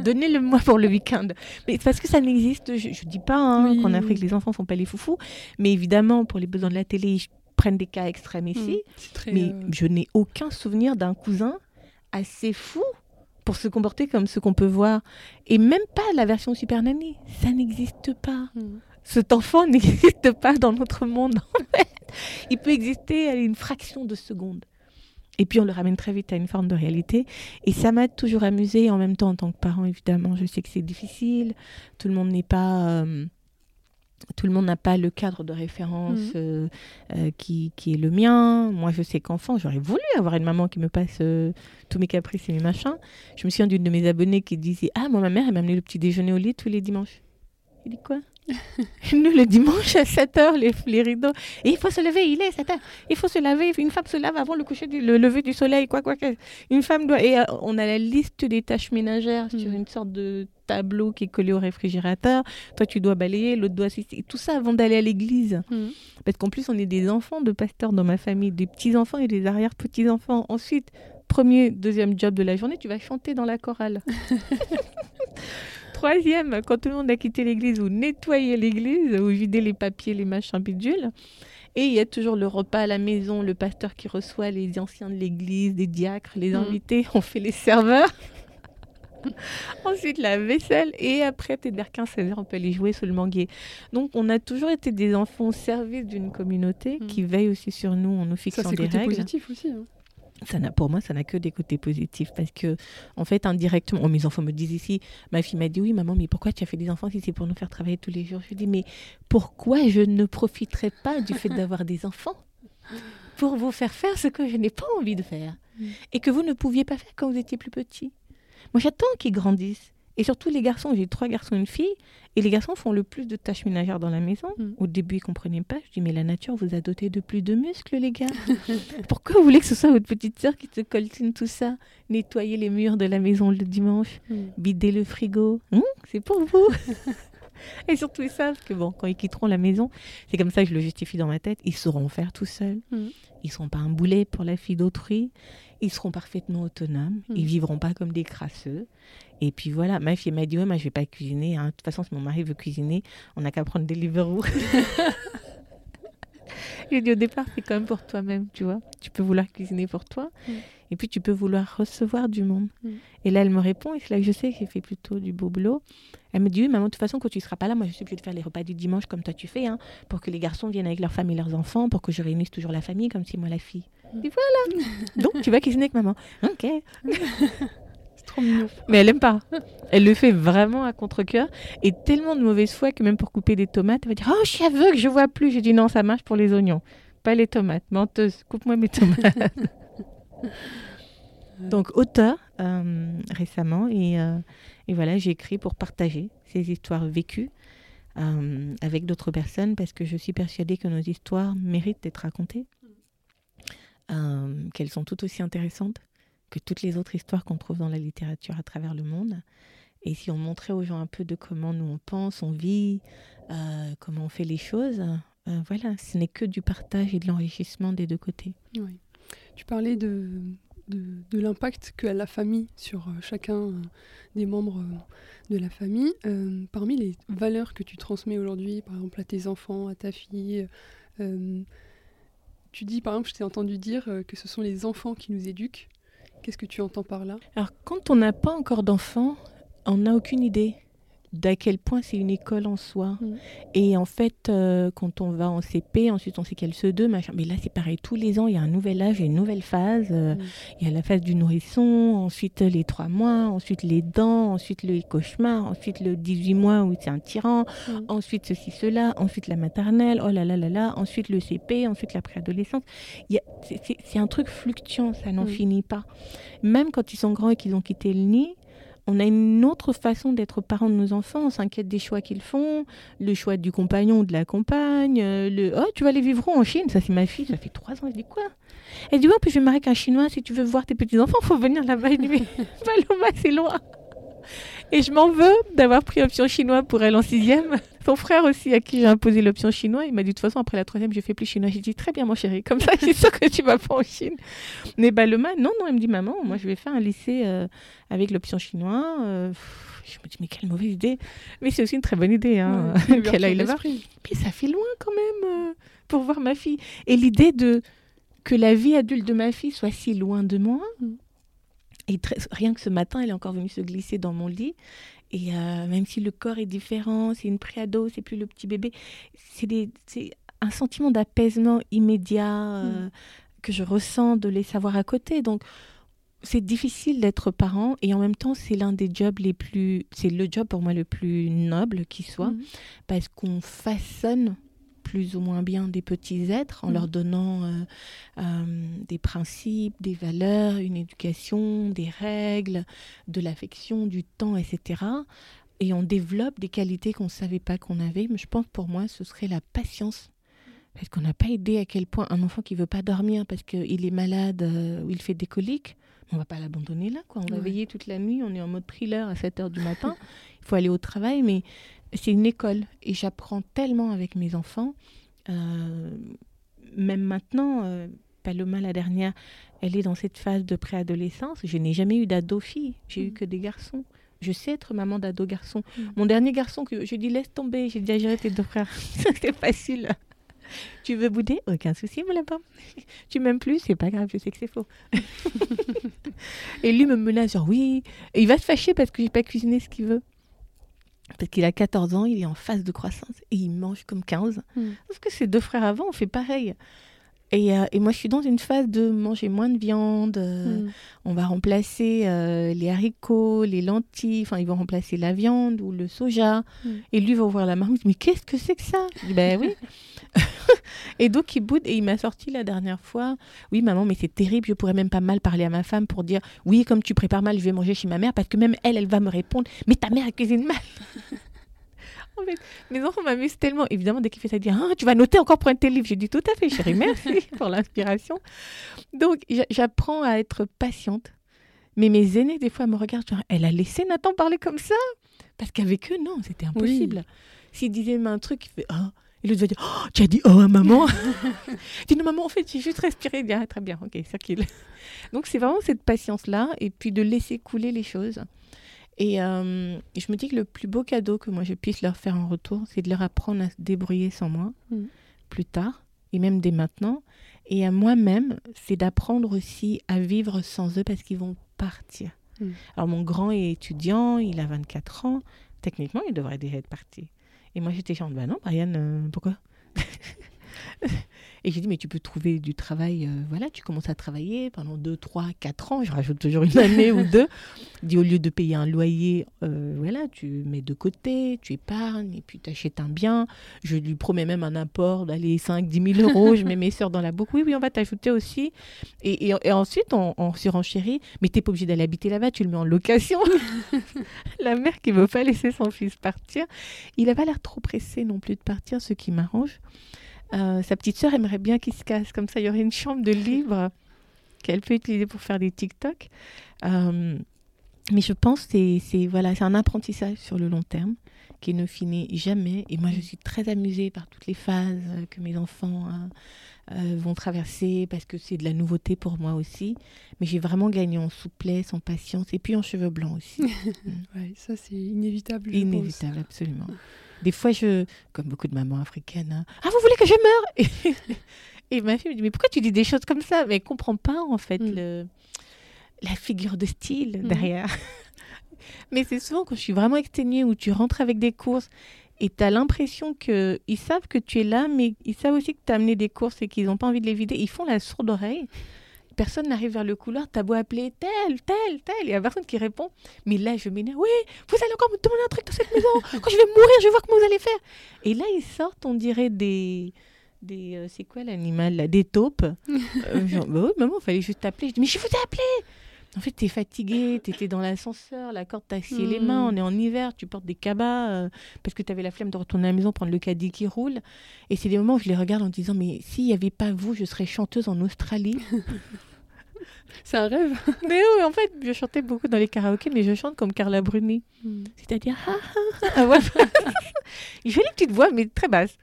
Speaker 2: Donnez-le-moi pour le week-end. Mais parce que ça n'existe, je ne dis pas hein, qu'en Afrique, les enfants ne sont pas les foufous. Mais évidemment, pour les besoins de la télé, ils prennent des cas extrêmes ici. Mmh, mais euh, je n'ai aucun souvenir d'un cousin assez fou pour se comporter comme ce qu'on peut voir. Et même pas la version Super Nanny. Ça n'existe pas. Mmh. Cet enfant n'existe pas dans notre monde. En fait. Il peut exister à une fraction de seconde. Et puis on le ramène très vite à une forme de réalité. Et ça m'a toujours amusé. En même temps, en tant que parent, évidemment, je sais que c'est difficile. Tout le monde n'est pas... Euh, tout le monde n'a pas le cadre de référence mmh. euh, euh, qui, qui, est le mien. Moi, je sais qu'enfant, j'aurais voulu avoir une maman qui me passe tous mes caprices et mes machins. Je me souviens d'une de mes abonnées qui disait Ah, moi, ma mère, elle m'a amené le petit déjeuner au lit tous les dimanches. Il dit quoi? Nous, le dimanche à 7h, les, les, rideaux. Et il faut se lever, il est 7h. Il faut se laver. Une femme se lave avant le coucher du le lever du soleil. Quoi, quoi, Une femme doit. Et euh, on a la liste des tâches ménagères sur mm. une sorte de tableau qui est collé au réfrigérateur. Toi, tu dois balayer, l'autre doit assister. Tout ça avant d'aller à l'église. Mm. Parce qu'en plus, on est des enfants de pasteurs dans ma famille, des petits-enfants et des arrière-petits-enfants. Ensuite, premier, deuxième job de la journée, tu vas chanter dans la chorale. Troisième, quand tout le monde a quitté l'église, ou nettoyer l'église, ou vider les papiers, les machins bidules. Et il y a toujours le repas à la maison, le pasteur qui reçoit les anciens de l'église, les diacres, les mm. invités, on fait les serveurs. Ensuite, la vaisselle. Et après, peut-être vers 15-16 heures, on peut aller jouer sur le manguier. Donc, on a toujours été des enfants au service d'une communauté mm. qui veille aussi sur nous en nous fixant Ça, des règles.
Speaker 1: positif aussi. Hein
Speaker 2: ça n'a, pour moi, ça n'a que des côtés positifs parce que, en fait, indirectement, oh, mes enfants me disent ici, ma fille m'a dit oui, maman, mais pourquoi tu as fait des enfants si c'est pour nous faire travailler tous les jours? Je lui dis, mais pourquoi je ne profiterai pas du fait d'avoir des enfants pour vous faire faire ce que je n'ai pas envie de faire? Mm. et que vous ne pouviez pas faire quand vous étiez plus petit. Moi, j'attends qu'ils grandissent et surtout les garçons, j'ai trois garçons et une fille, et les garçons font le plus de tâches ménagères dans la maison. Mm. Au début, ils ne comprenaient pas. Je dis, mais la nature vous a doté de plus de muscles, les gars. Pourquoi vous voulez que ce soit votre petite sœur qui te coltine tout ça Nettoyer les murs de la maison le dimanche, mm. bider le frigo? Hum, c'est pour vous. et surtout, ils savent que bon, quand ils quitteront la maison, c'est comme ça que je le justifie dans ma tête, ils sauront faire tout seuls. Mm. Ils ne seront pas un boulet pour la fille d'autrui ils seront parfaitement autonomes, ils hmm. vivront pas comme des crasseux. Et puis voilà, ma fille m'a dit, ouais, moi je vais pas cuisiner. Hein. De toute façon, si mon mari veut cuisiner, on n'a qu'à prendre des Deliveroo. J'ai dit au départ, c'est quand même pour toi-même, tu vois. Tu peux vouloir cuisiner pour toi, hmm. et puis tu peux vouloir recevoir du monde. Hmm. Et là, elle me répond, et c'est là que je sais que j'ai fait plutôt du beau boulot. Elle me dit, oui, maman, de toute façon, quand tu ne seras pas là, moi, je suis obligée de faire les repas du dimanche comme toi tu fais, hein, pour que les garçons viennent avec leur femme et leurs enfants, pour que je réunisse toujours la famille, comme si moi, la fille. Et voilà. Donc, tu vas cuisiner avec maman. Ok.
Speaker 1: C'est trop mignon.
Speaker 2: Mais elle aime pas. Elle le fait vraiment à contre-coeur. Et tellement de mauvaise foi que même pour couper des tomates, elle va dire Oh, je suis aveugle, je vois plus. J'ai dit Non, ça marche pour les oignons, pas les tomates. Menteuse, coupe-moi mes tomates. Donc auteur euh, récemment et, euh, et voilà j'ai écrit pour partager ces histoires vécues euh, avec d'autres personnes parce que je suis persuadée que nos histoires méritent d'être racontées, qu'elles sont tout aussi intéressantes toutes les autres histoires qu'on trouve dans la littérature à travers le monde. Et si on montrait aux gens un peu de comment nous on pense, on vit, euh, comment on fait les choses, euh, voilà, ce n'est que du partage et de l'enrichissement des deux côtés.
Speaker 1: Tu parlais de, de, de l'impact qu'a la famille sur euh, chacun des membres de la famille. Parmi les valeurs que tu transmets aujourd'hui, par exemple à tes enfants, à ta fille, tu dis par exemple, je t'ai entendu dire que ce sont les enfants qui nous éduquent. Qu'est-ce que tu entends par là?
Speaker 2: Alors quand on n'a pas encore d'enfants, on n'a aucune idée d'à quel point c'est une école en soi.
Speaker 1: Mm.
Speaker 2: Et en fait, euh, quand on va en CP, ensuite on sait qu'il y a le CE2, machin. Mais là, c'est pareil, tous les ans, il y a un nouvel âge, une nouvelle phase. euh,
Speaker 1: Mm.
Speaker 2: Il y a la phase du nourrisson, ensuite euh, les trois mois, ensuite les dents, ensuite le cauchemar, ensuite le 18 mois où c'est un tyran,
Speaker 1: Mm.
Speaker 2: ensuite ceci, cela, ensuite la maternelle, oh là là là là, ensuite le CP, ensuite la préadolescence. C'est- un truc fluctuant, ça n'en finit pas. Même quand ils sont grands et qu'ils ont quitté le nid, on a une autre façon d'être parents de nos enfants. On s'inquiète des choix qu'ils font, le choix du compagnon ou de la compagne. euh, Le oh, tu vas aller vivre en Chine? Ça, c'est ma fille, ça fait trois ans. Elle dit quoi? Elle dit ouais, puis je vais marier avec un Chinois. Si tu veux voir tes petits enfants, faut venir là-bas. Elle dit Paloma, c'est loin. Et je m'en veux d'avoir pris option chinois pour elle en sixième. Son frère aussi, à qui j'ai imposé l'option chinois, il m'a dit de toute façon, après la troisième, je fais plus chinois. J'ai dit très bien, mon chéri, comme ça, je suis sûre que tu vas pas en Chine. Mais Paloma, non, non, elle me dit maman, moi je vais faire un lycée euh, avec l'option chinois. Euh, je me dis mais quelle mauvaise idée. Mais c'est aussi une très bonne idée hein,
Speaker 1: Ouais,
Speaker 2: qu'elle aille là-bas. Puis ça fait loin quand même euh, pour voir ma fille. Et l'idée de que la vie adulte de ma fille soit si loin de moi.
Speaker 1: Mm.
Speaker 2: Et très- rien que ce matin, elle est encore venue se glisser dans mon lit. Et euh, même si le corps est différent, c'est une préado, c'est plus le petit bébé, c'est un sentiment d'apaisement immédiat euh, que je ressens de les savoir à côté. Donc c'est difficile d'être parent et en même temps c'est l'un des jobs les plus, c'est le job pour moi le plus noble qui soit
Speaker 1: Mm.
Speaker 2: parce qu'on façonne plus ou moins bien des petits êtres en
Speaker 1: Mhm.
Speaker 2: leur donnant euh, euh, des principes, des valeurs, une éducation, des règles, de l'affection, du temps, etc. Et on développe des qualités qu'on ne savait pas qu'on avait. Mais je pense pour moi, ce serait la patience. Parce qu'on n'a pas idée à quel point un enfant qui veut pas dormir parce qu'il est malade euh, ou il fait des coliques, on va pas l'abandonner là. Quoi. On va
Speaker 1: Ouais.
Speaker 2: veiller toute la nuit, on est en mode thriller à 7 heures du matin. Il faut aller au travail, mais c'est une école et j'apprends tellement avec mes enfants. Euh, même maintenant, euh, Paloma, la dernière, elle est dans cette phase de préadolescence. Je n'ai jamais eu d'ado-fille, j'ai eu
Speaker 1: Mm.
Speaker 2: que des garçons. Je sais être maman d'ado-garçon.
Speaker 1: Mm.
Speaker 2: Mon dernier garçon, que je dis laisse tomber, j'ai déjà géré tes deux frères. c'est facile. Tu veux bouder? Aucun souci, mon lapin. Tu m'aimes plus? C'est pas grave, je sais que c'est faux. et lui me menace, genre oui. Et il va se fâcher parce que j'ai pas cuisiné ce qu'il veut. Parce qu'il a 14 ans, il est en phase de croissance et il mange comme 15.
Speaker 1: Mm.
Speaker 2: Parce que ses deux frères avant, on fait pareil. Et, euh, et moi, je suis dans une phase de manger moins de viande. euh,
Speaker 1: Mm.
Speaker 2: On va remplacer euh, les haricots, les lentilles. Enfin, ils vont remplacer la viande ou le soja.
Speaker 1: Mm.
Speaker 2: Et lui va ouvrir la marmite. Mais qu'est-ce que c'est que ça? Je dis, Ben oui. et donc, il boude. Et il m'a sorti la dernière fois. Oui, maman, mais c'est terrible. Je pourrais même pas mal parler à ma femme pour dire Oui, comme tu prépares mal, je vais manger chez ma mère. Parce que même elle, elle va me répondre Mais ta mère, elle cuisine mal. En fait, mes enfants m'amusent tellement. Évidemment, dès qu'il fait ça, il dit ah, Tu vas noter encore pour un de tes livres. J'ai dit Tout à fait, chérie, merci pour l'inspiration. Donc, j'a- j'apprends à être patiente. Mais mes aînés, des fois, me regardent genre Elle a laissé Nathan parler comme ça? Parce qu'avec eux, non, c'était impossible. S'il disait un truc, il fait Ah. Et l'autre va dire Oh, tu as dit oh à maman? Je dis non, maman, en fait, j'ai juste respiré. Dit Ah, très bien, ok, circule. Donc, c'est vraiment cette patience-là et puis de laisser couler les choses. Et euh, je me dis que le plus beau cadeau que moi je puisse leur faire en retour, c'est de leur apprendre à se débrouiller sans moi
Speaker 1: Mhm.
Speaker 2: plus tard et même dès maintenant. Et à moi-même, c'est d'apprendre aussi à vivre sans eux parce qu'ils vont partir.
Speaker 1: Mhm.
Speaker 2: Alors mon grand est étudiant, il a 24 ans. Techniquement, il devrait déjà être parti. Et moi j'étais genre, bah non, Brian, euh, pourquoi? Et j'ai dit, mais tu peux trouver du travail, euh, voilà, tu commences à travailler pendant 2, 3, 4 ans, je rajoute toujours une année ou deux. Dit, au lieu de payer un loyer, euh, voilà, tu mets de côté, tu épargnes, et puis tu achètes un bien. Je lui promets même un apport d'aller 5, 10 000 euros, je mets mes soeurs dans la boucle. Oui, oui, on va t'ajouter aussi. Et, et- et ensuite, on, on surenchérit, mais t'es pas obligé d'aller habiter là-bas, tu le mets en location. la mère qui veut pas laisser son fils partir. Il n'a pas l'air trop pressé non plus de partir, ce qui m'arrange. Euh, sa petite sœur aimerait bien qu'il se casse, comme ça il y aurait une chambre de libre qu'elle peut utiliser pour faire des TikTok. Euh, mais je pense que c'est- voilà, un apprentissage sur le long terme qui ne finit jamais. Et moi, je suis très amusée par toutes les phases euh, que mes enfants euh, euh, vont traverser parce que c'est de la nouveauté pour moi aussi. Mais j'ai vraiment gagné en souplesse, en patience et puis en cheveux blancs aussi.
Speaker 1: Ouais, ça c'est inévitable. je pense.
Speaker 2: Inévitable, absolument. Des fois, je, comme beaucoup de mamans africaines, hein, ah, vous voulez que je meure? Et, et ma fille me dit, mais pourquoi tu dis des choses comme ça? Mais elle comprend pas, en fait,
Speaker 1: Mm.
Speaker 2: le, la figure de style
Speaker 1: Mhm.
Speaker 2: derrière. Mais c'est souvent quand je suis vraiment exténuée ou tu rentres avec des courses et tu as l'impression qu'ils savent que tu es là, mais ils savent aussi que tu as amené des courses et qu'ils n'ont pas envie de les vider. Ils font la sourde oreille. Personne n'arrive vers le couloir, t'as beau appeler tel, tel, tel, il n'y a personne qui répond. Mais là, je m'énerve. Oui, vous allez encore me demander un truc dans cette maison. Quand je vais mourir, je vais voir comment vous allez faire. Et là, ils sortent, on dirait des. des euh, c'est quoi l'animal là Des taupes. Euh, genre, bah oui, maman, il fallait juste t'appeler. Je dis, mais je vous ai appelé En fait, t'es fatigué, t'étais dans l'ascenseur, la corde t'a scié les mains,
Speaker 1: Mm.
Speaker 2: on est en hiver, tu portes des cabas euh, parce que t'avais la flemme de retourner à la maison prendre le caddie qui roule. Et c'est des moments où je les regarde en disant, mais s'il n'y avait pas vous, je serais chanteuse en Australie.
Speaker 1: C'est un rêve.
Speaker 2: Mais oui, en fait, je chantais beaucoup dans les karaokés, mais je chante comme Carla Bruni. C'est-à-dire, ah, ah, ah, ah, voilà. Jolie petite voix, mais très basse.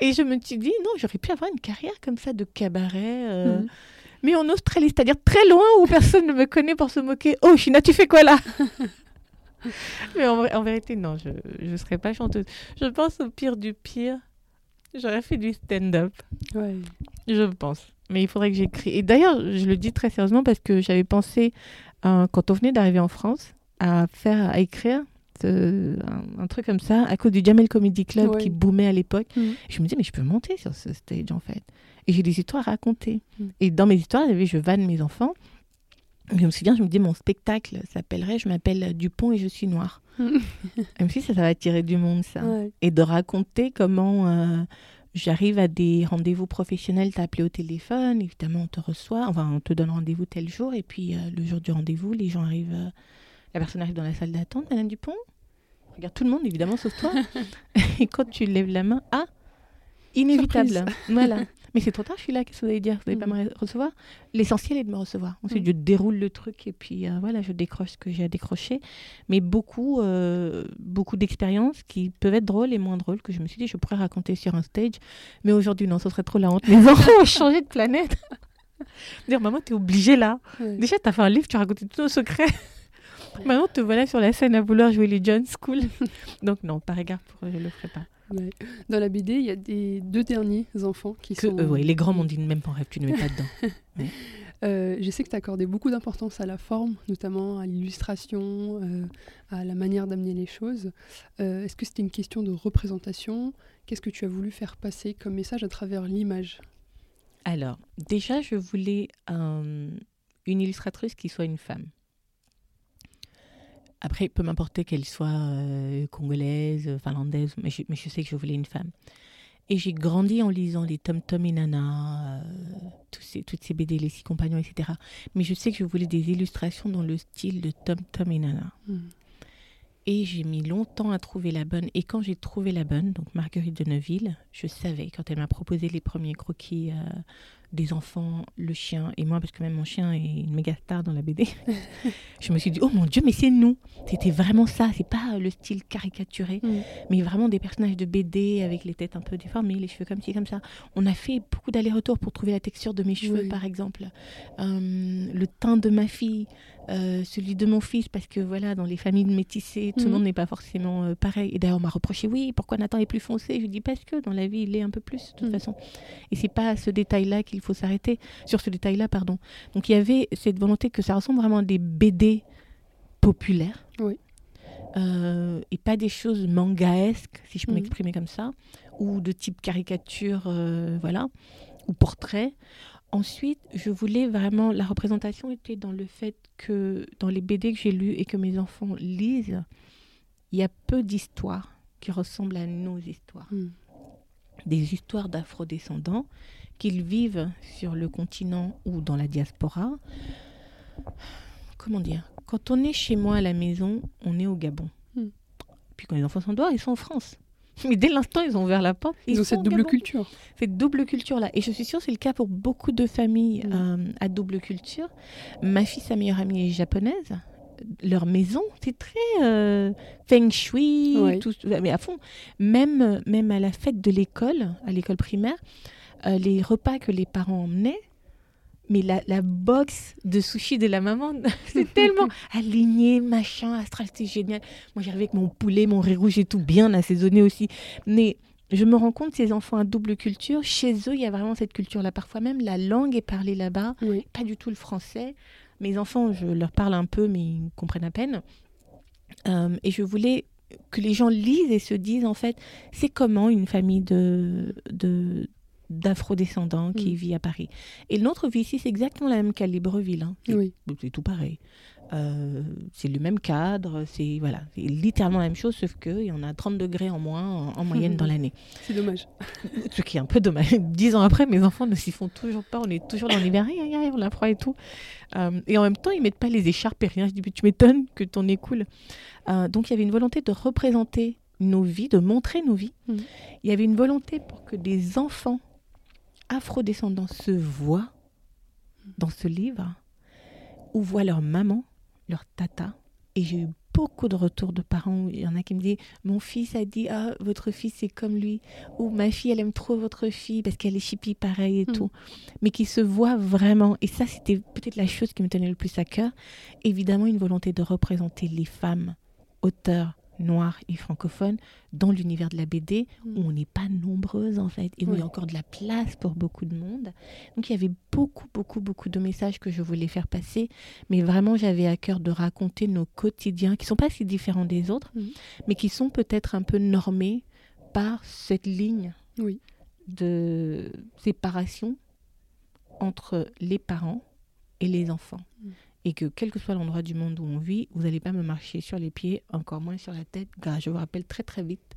Speaker 2: Et je me suis dit, non, j'aurais pu avoir une carrière comme ça de cabaret, euh,
Speaker 1: Mhm.
Speaker 2: Mais en Australie, c'est-à-dire très loin où personne ne me connaît pour se moquer. Oh, China, tu fais quoi là? Mais en, vérité, non, je ne serais pas chanteuse. Je pense au pire du pire, j'aurais fait du stand-up.
Speaker 1: Ouais.
Speaker 2: Je pense. Mais il faudrait que j'écris. Et d'ailleurs, je le dis très sérieusement parce que j'avais pensé, euh, quand on venait d'arriver en France, à faire, à écrire ce- un, un truc comme ça à cause du Jamel Comedy Club
Speaker 1: Ouais.
Speaker 2: qui boomait à l'époque.
Speaker 1: Mhm.
Speaker 2: Je me disais, mais je peux monter sur ce stage en fait. Et j'ai des histoires à raconter.
Speaker 1: Mhm.
Speaker 2: Et dans mes histoires, y avait je vanne mes enfants. Et je me souviens, je me dis, mon spectacle s'appellerait Je m'appelle Dupont et je suis noire. Même si ça, ça va attirer du monde, ça
Speaker 1: Ouais.
Speaker 2: et de raconter comment euh, j'arrive à des rendez-vous professionnels, t'as appelé au téléphone, évidemment on te reçoit, enfin on te donne rendez-vous tel jour, et puis euh, le jour du rendez-vous, les gens arrivent, euh, la personne arrive dans la salle d'attente, Madame Dupont, regarde tout le monde évidemment sauf toi, et quand tu lèves la main, ah, inévitable, voilà. Mais c'est trop tard, je suis là, qu'est-ce que vous allez dire? Vous n'allez pas me re- recevoir? L'essentiel est de me recevoir. Ensuite,
Speaker 1: Mm.
Speaker 2: je déroule le truc et puis euh, voilà, je décroche ce que j'ai à décrocher. Mais beaucoup, euh, beaucoup d'expériences qui peuvent être drôles et moins drôles que je me suis dit, je pourrais raconter sur un stage. Mais aujourd'hui, non, ce serait trop la honte. Mes enfants ont changé de planète. Dire, maman, t'es obligée là.
Speaker 1: Ouais.
Speaker 2: Déjà, t'as fait un livre, tu as raconté tous nos secrets. Maintenant, te voilà sur la scène à vouloir jouer les John School. Donc, non, par égard, pour, je le ferai pas.
Speaker 1: Ouais. Dans la BD, il y a des deux derniers enfants qui
Speaker 2: Que,
Speaker 1: sont.
Speaker 2: euh, ouais, les grands m'ont dit, même pas en rêve, tu ne mets pas dedans.
Speaker 1: Euh, je sais que tu accordé beaucoup d'importance à la forme, notamment à l'illustration, euh, à la manière d'amener les choses. Est-ce que c'était une question de représentation? Qu'est-ce que tu as voulu faire passer comme message à travers l'image?
Speaker 2: Alors, déjà, je voulais une illustratrice qui soit une femme. Après, peu m'importer qu'elle soit euh, congolaise, finlandaise, mais je, mais je sais que je voulais une femme. Et j'ai grandi en lisant les Tom Tom et Nana, euh, tous ces, toutes ces BD, les six compagnons, etc. Mais je sais que je voulais des illustrations dans le style de Tom Tom et Nana.
Speaker 1: Hmm.
Speaker 2: Et j'ai mis longtemps à trouver la bonne. Et quand j'ai trouvé la bonne, donc Marguerite de Neuville, je savais, quand elle m'a proposé les premiers croquis euh, des enfants, le chien et moi, parce que même mon chien est une méga star dans la BD, je me suis dit, oh mon Dieu, mais c'est nous. C'était vraiment ça. C'est pas euh, le style caricaturé,
Speaker 1: Mm.
Speaker 2: mais vraiment des personnages de BD avec les têtes un peu déformées, les cheveux comme ci, comme ça. On a fait beaucoup d'allers-retours pour trouver la texture de mes cheveux,
Speaker 1: Oui.
Speaker 2: par exemple. Euh, le teint de ma fille, euh, celui de mon fils, parce que voilà, dans les familles métissées, tout le
Speaker 1: Mhm.
Speaker 2: monde n'est pas forcément euh, pareil. Et d'ailleurs, on m'a reproché, oui, pourquoi Nathan est plus foncé? Je dis parce que dans la vie, il est un peu plus, de toute
Speaker 1: Mhm.
Speaker 2: façon. Et c'est pas à ce détail-là qu'il faut s'arrêter, sur ce détail-là, pardon. Donc il y avait cette volonté que ça ressemble vraiment à des BD populaires.
Speaker 1: Oui.
Speaker 2: Euh, et pas des choses mangaesques, si je peux
Speaker 1: Mhm.
Speaker 2: m'exprimer comme ça, ou de type caricature, voilà. ou portrait. Ensuite, je voulais vraiment, la représentation était dans le fait que dans les BD que j'ai lus et que mes enfants lisent, il y a peu d'histoires qui ressemblent à nos histoires.
Speaker 1: Mm.
Speaker 2: Des histoires d'afrodescendants qu'ils vivent sur le continent ou dans la diaspora. Comment dire? Quand on est chez moi à la maison, on est au Gabon.
Speaker 1: Mm.
Speaker 2: Puis quand les enfants sont dehors, ils sont en France. Mais dès l'instant, ils ont ouvert la porte.
Speaker 1: Ils, ont cette double
Speaker 2: Gabon.
Speaker 1: culture.
Speaker 2: Cette double culture-là. Et je suis sûre que c'est le cas pour beaucoup de familles
Speaker 1: Mm.
Speaker 2: euh, à double culture. Ma fille, sa meilleure amie est japonaise. Leur maison, c'est très euh, feng shui,
Speaker 1: Ouais.
Speaker 2: tout, mais à fond. Même, même à la fête de l'école, à l'école primaire, euh, les repas que les parents emmenaient, mais la, la box de sushi de la maman, c'est tellement aligné, machin, astral, c'est génial. Moi, j'arrivais avec mon poulet, mon riz rouge et tout, bien assaisonné aussi. Mais je me rends compte, ces enfants à double culture, chez eux, il y a vraiment cette culture-là. Parfois même, la langue est parlée là-bas,
Speaker 1: Oui.
Speaker 2: pas du tout le français. Mes enfants, je leur parle un peu, mais ils comprennent à peine. Euh, et je voulais que les gens lisent et se disent, en fait, c'est comment une famille de, de, d'afrodescendants qui
Speaker 1: Mm.
Speaker 2: vit à Paris. Et notre vie ici, c'est exactement la même qu'à Libreville. hein. C'est
Speaker 1: Oui.
Speaker 2: c'est tout pareil. Euh, c'est le même cadre, c'est voilà, c'est littéralement la même chose, sauf qu'il y en a 30 degrés en moins en, en moyenne dans l'année.
Speaker 1: C'est dommage.
Speaker 2: Ce qui est un peu dommage. Dix ans après, mes enfants ne s'y font toujours pas. On est toujours dans l'hiver, on a froid et tout. Euh, et en même temps, ils mettent pas les écharpes et rien. Je dis, mais tu m'étonnes que ton est cool. Euh, donc, il y avait une volonté de représenter nos vies, de montrer nos vies.
Speaker 1: Mhm.
Speaker 2: Il y avait une volonté pour que des enfants afrodescendants se voient dans ce livre, ou voient leur maman, leur tata. Et j'ai eu beaucoup de retours de parents. où Il y en a qui me disent Mon fils a dit Ah, votre fils c'est comme lui. Ou ma fille, elle aime trop votre fille parce qu'elle est chippie pareil et
Speaker 1: Mm.
Speaker 2: tout. Mais qui se voient vraiment. Et ça, c'était peut-être la chose qui me tenait le plus à cœur. Évidemment, une volonté de représenter les femmes auteurs noires et francophones dans l'univers de la BD
Speaker 1: Mm.
Speaker 2: où on n'est pas nombreuses en fait et où il y a encore de la place pour beaucoup de monde. Donc il y avait beaucoup, beaucoup, beaucoup de messages que je voulais faire passer, mais vraiment j'avais à cœur de raconter nos quotidiens qui sont pas si différents des autres,
Speaker 1: Mhm.
Speaker 2: mais qui sont peut-être un peu normés par cette ligne
Speaker 1: Oui.
Speaker 2: de séparation entre les parents et les enfants.
Speaker 1: Mm.
Speaker 2: Et que quel que soit l'endroit du monde où on vit, vous n'allez pas me marcher sur les pieds, encore moins sur la tête. Gars, je vous rappelle très très vite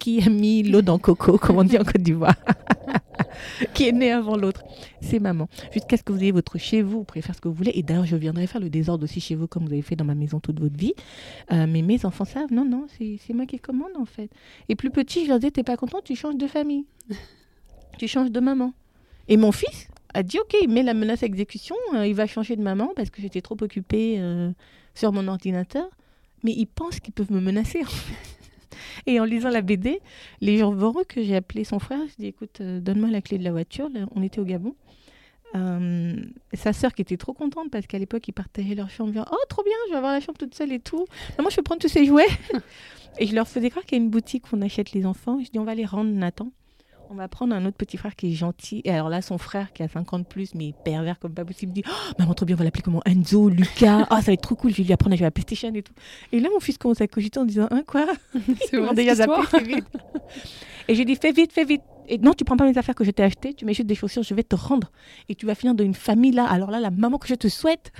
Speaker 2: qui a mis l'eau dans coco, comme on dit en Côte d'Ivoire? qui est né avant l'autre. C'est maman. Jusqu'à ce que vous ayez votre chez vous, vous pouvez faire ce que vous voulez. Et d'ailleurs, je viendrai faire le désordre aussi chez vous, comme vous avez fait dans ma maison toute votre vie. Euh, mais mes enfants savent, non, non, c'est c'est moi qui commande en fait. Et plus petit, je leur disais, t'es pas content, tu changes de famille. tu changes de maman. Et mon fils a dit, ok, il met la menace à exécution, euh, il va changer de maman parce que j'étais trop occupée euh, sur mon ordinateur. Mais ils pensent qu'ils peuvent me menacer. en fait. Et en lisant la BD, les gens verront que j'ai appelé son frère. Je dis, écoute, euh, donne-moi la clé de la voiture. Là, on était au Gabon. Sa sœur qui était trop contente parce qu'à l'époque ils partageaient leur chambre, disant, oh trop bien, je vais avoir la chambre toute seule et tout. Maman, je peux prendre tous ces jouets. et je leur faisais croire qu'il y a une boutique où on achète les enfants. Je dis, on va les rendre, Nathan. On va prendre un autre petit frère qui est gentil. Et alors là, son frère qui a 50 plus, mais pervers comme pas possible, dit oh, Maman, trop bien, on va l'appeler comment? Enzo, Lucas. Ah, ça va être trop cool, je vais lui apprendre à jouer à la PlayStation et tout. Et là, mon fils commence à cogiter en disant Hein, quoi?
Speaker 1: C'est vrai,
Speaker 2: déjà fais vite. Et j'ai dit Fais vite, fais vite. Et non, tu prends pas mes affaires que je t'ai achetées, tu mets juste des chaussures, je vais te rendre. Et tu vas finir dans une famille là. Alors là, la maman que je te souhaite.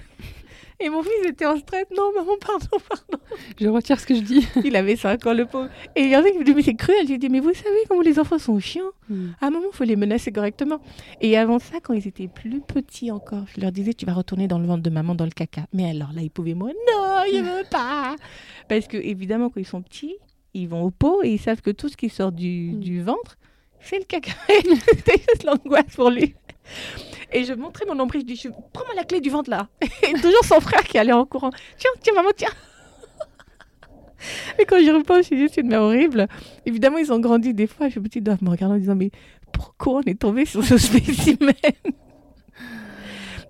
Speaker 2: Et mon fils était en stress. Non, maman, pardon, pardon.
Speaker 1: Je retire ce que je dis.
Speaker 2: Il avait 5 ans, le pauvre. Et il y en a qui me disent Mais c'est cruel. J'ai dit Mais vous savez comment les enfants sont chiants
Speaker 1: Mm.
Speaker 2: à un moment, il faut les menacer correctement. Et avant ça, quand ils étaient plus petits encore, je leur disais, tu vas retourner dans le ventre de maman dans le caca. Mais alors là, ils pouvaient mourir. Non, je veux pas. Parce que, évidemment, quand ils sont petits, ils vont au pot et ils savent que tout ce qui sort du,
Speaker 1: Mm.
Speaker 2: du ventre, c'est le caca. C'était juste l'angoisse pour lui. Et je montrais mon nombril, je dis, prends-moi la clé du ventre là. Et toujours son frère qui allait en courant. Tiens, tiens, maman, tiens. Et quand j'y repense, je me dis, c'est une mère horrible. Évidemment, ils ont grandi des fois. Je petite, ils doivent me regarder en disant, mais pourquoi on est tombé sur ce spécimen?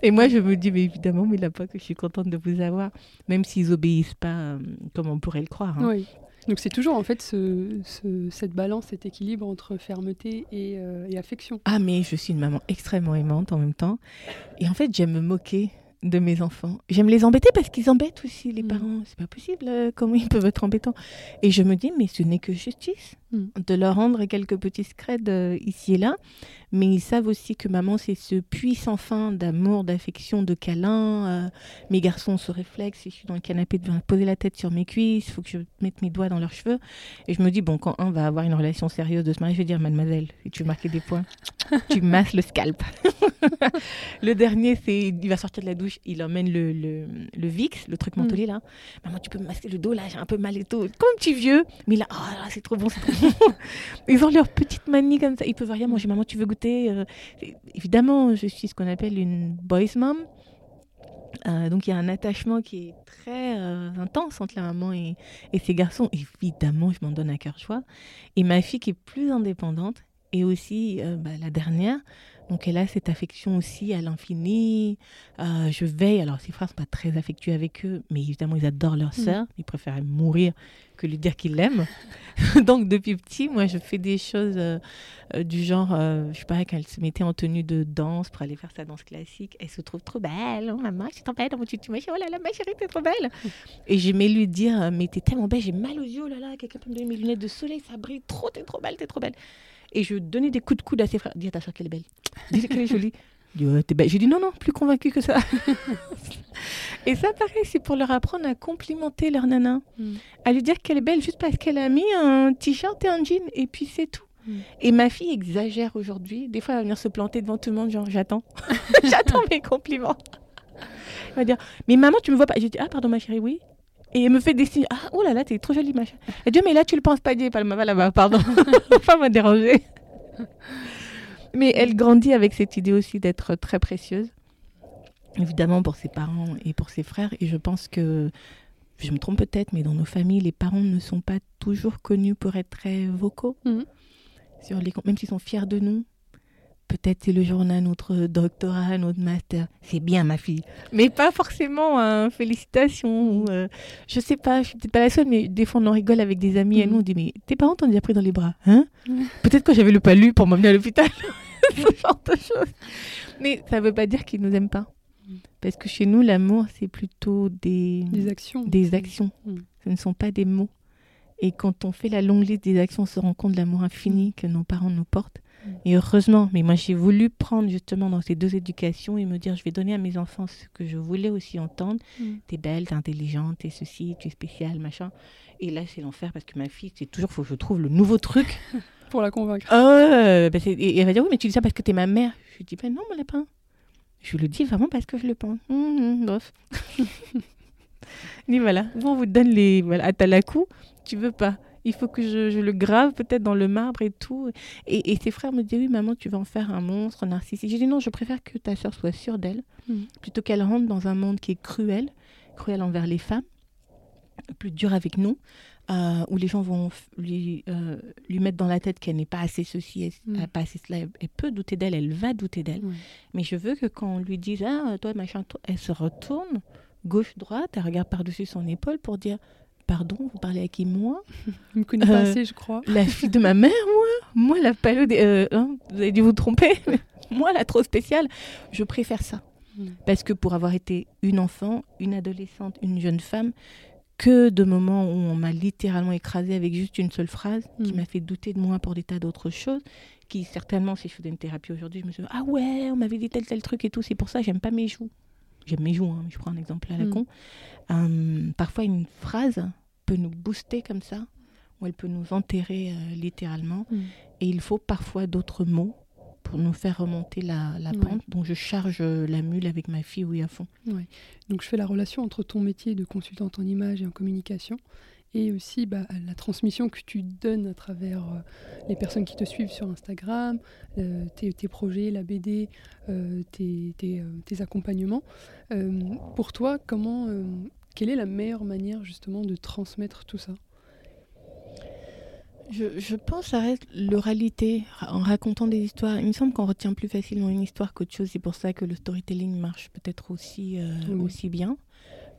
Speaker 2: Et moi, je me dis, mais évidemment, mais là pas que je suis contente de vous avoir, même s'ils obéissent pas euh, comme on pourrait le croire. hein.
Speaker 1: Oui. Donc c'est toujours en fait ce- ce- cette balance, cet équilibre entre fermeté et, euh, et affection.
Speaker 2: Ah, mais je suis une maman extrêmement aimante en même temps. Et en fait, j'aime me moquer de mes enfants. J'aime les embêter parce qu'ils embêtent aussi les
Speaker 1: Mm.
Speaker 2: parents. C'est pas possible, euh, comment ils peuvent être embêtants. Et je me dis, mais ce n'est que justice. mm. de leur rendre quelques petits screds euh, ici et là, mais ils savent aussi que maman, c'est ce puits sans fin d'amour, d'affection, de câlin. Euh, mes garçons se réflexent, si je suis dans le canapé, de poser la tête sur mes cuisses, il faut que je mette mes doigts dans leurs cheveux. Et je me dis, bon, quand un va avoir une relation sérieuse de ce mariage, je vais dire, mademoiselle, si tu veux marquer des points, tu masses le scalp. le dernier, c'est, il va sortir de la douche, il emmène le, le, le VIX, le truc mentholé là. Maman, tu peux me masser le dos là, j'ai un peu mal et tout. Comme petit vieux, mais là, oh, c'est trop bon, c'est trop bon. Ils ont leur petite manie comme ça, ils peuvent rien manger. Maman, tu veux goûter euh, évidemment, je suis ce qu'on appelle une boys mom. Euh, donc il y a un attachement qui est très euh, intense entre la maman et, et, ses garçons. Évidemment, je m'en donne à cœur joie. Et ma fille qui est plus indépendante et aussi bah, la dernière, donc elle a cette affection aussi à l'infini. Euh, je veille, alors ses frères ne sont pas très affectueux avec eux, mais évidemment ils adorent leur mm. sœur. Ils préfèrent mourir que lui dire qu'ils l'aiment. Donc depuis petit, moi je fais des choses euh, euh, du genre, je sais pas, quand elle se mettait en tenue de danse pour aller faire sa danse classique, elle se trouve trop belle. Oh maman, je t'embête dans mon tutu. Oh là là, ma chérie, t'es trop belle. Et j'aimais lui dire, mais t'es tellement belle, j'ai mal aux yeux, oh là là, quelqu'un peut me donner mes lunettes de soleil, ça brille trop, t'es trop belle, t'es trop belle. Et je donnais des coups de coude à ses frères. Dis à ta soeur qu'elle est belle. Dis qu'elle est jolie. J'ai dit non, non, plus convaincue que ça. et ça, pareil, c'est pour leur apprendre à complimenter leur nana. Hmm. À lui dire qu'elle est belle juste parce qu'elle a mis un t-shirt et un jean. Et puis c'est tout. Hmm. Et ma fille exagère aujourd'hui. Des fois, elle va venir se planter devant tout le monde, genre j'attends. j'attends mes compliments. Elle va dire Mais maman, tu me vois pas. J'ai dit Ah, pardon, ma chérie, oui. Et elle me fait des signes. Ah, oh là là, t'es trop jolie, machin. Elle dit, mais là, tu le penses pas, dit, pas là-bas, pardon. Enfin, m'a dérangé. mais elle grandit avec cette idée aussi d'être très précieuse. Évidemment, pour ses parents et pour ses frères. Et je pense que, je me trompe peut-être, mais dans nos familles, les parents ne sont pas toujours connus pour être très vocaux. Mhm. Sur les, même s'ils sont fiers de nous, peut-être c'est le jour d'un notre doctorat, notre master. C'est bien, ma fille. Mais pas forcément hein, félicitations. Ou, euh, je sais pas, je suis peut-être pas la seule, mais des fois on en rigole avec des amis et nous on dit Mais tes parents t'ont déjà pris dans les bras hein? Peut-être que j'avais le palu pour m'emmener à l'hôpital. Ce genre de choses. Mais ça veut pas dire qu'ils nous aiment pas. Parce que chez nous, l'amour, c'est plutôt des,
Speaker 1: des actions.
Speaker 2: Des actions. Mm. Ce ne sont pas des mots. Et quand on fait la longue liste des actions, on se rend compte de l'amour infini que nos parents nous portent. Et heureusement, mais moi j'ai voulu prendre justement dans ces deux éducations et me dire je vais donner à mes enfants ce que je voulais aussi entendre. Mm. T'es belle, t'es intelligente, t'es ceci, tu es spéciale, machin. Et là c'est l'enfer parce que ma fille, c'est toujours faut que je trouve le nouveau truc.
Speaker 1: Pour la convaincre.
Speaker 2: Oh, bah et, elle va dire oui mais tu dis ça parce que t'es ma mère. Je lui dis ben non mon lapin. Je le dis vraiment parce que je le pense. Mmh, et voilà, bon, on vous donne les... Voilà, à tu veux pas il faut que je, le grave peut-être dans le marbre et tout. Et, ses frères me disent, oui, maman, tu vas en faire un monstre narcissique. J'ai dit, non, je préfère que ta soeur soit sûre d'elle, hmm. plutôt qu'elle rentre dans un monde qui est cruel, cruel envers les femmes, plus dur avec nous, euh, où les gens vont lui, euh, lui mettre dans la tête qu'elle n'est pas assez ceci, elle hmm. pas assez cela. Elle peut douter d'elle, elle va douter d'elle. Mais je veux que quand on lui dise, ah, toi, machin, elle se retourne gauche-droite, elle regarde par-dessus son épaule pour dire pardon, vous parlez à qui moi
Speaker 1: Je me connais pas euh, assez, je crois.
Speaker 2: La fille de ma mère, moi Moi, la palode, euh, hein, vous avez dû vous tromper. moi, la trop spéciale, je préfère ça. Mm. Parce que pour avoir été une enfant, une adolescente, une jeune femme, que de moments où on m'a littéralement écrasée avec juste une seule phrase, qui mm. m'a fait douter de moi pour des tas d'autres choses, qui certainement, si je faisais une thérapie aujourd'hui, je me suis dit, ah ouais, on m'avait dit tel, tel truc et tout, c'est pour ça que j'aime pas mes joues. J'aime mes joues, hein, je prends un exemple à la mm. con. Euh, parfois, une phrase nous booster comme ça, ou elle peut nous enterrer euh, littéralement. Mm. Et il faut parfois d'autres mots pour nous faire remonter la, pente. Donc je charge euh, la mule avec ma fille, oui, à fond.
Speaker 1: Donc je fais la relation entre ton métier de consultante en image et en communication et aussi bah, la transmission que tu donnes à travers euh, les personnes qui te suivent sur Instagram, tes, tes, projets, la BD, tes, tes, tes, accompagnements. pour toi, comment, quelle est la meilleure manière justement de transmettre tout ça?
Speaker 2: Je, pense que ça reste l'oralité, en racontant des histoires. Il me semble qu'on retient plus facilement une histoire qu'autre chose. C'est pour ça que le storytelling marche peut-être aussi, euh, aussi bien.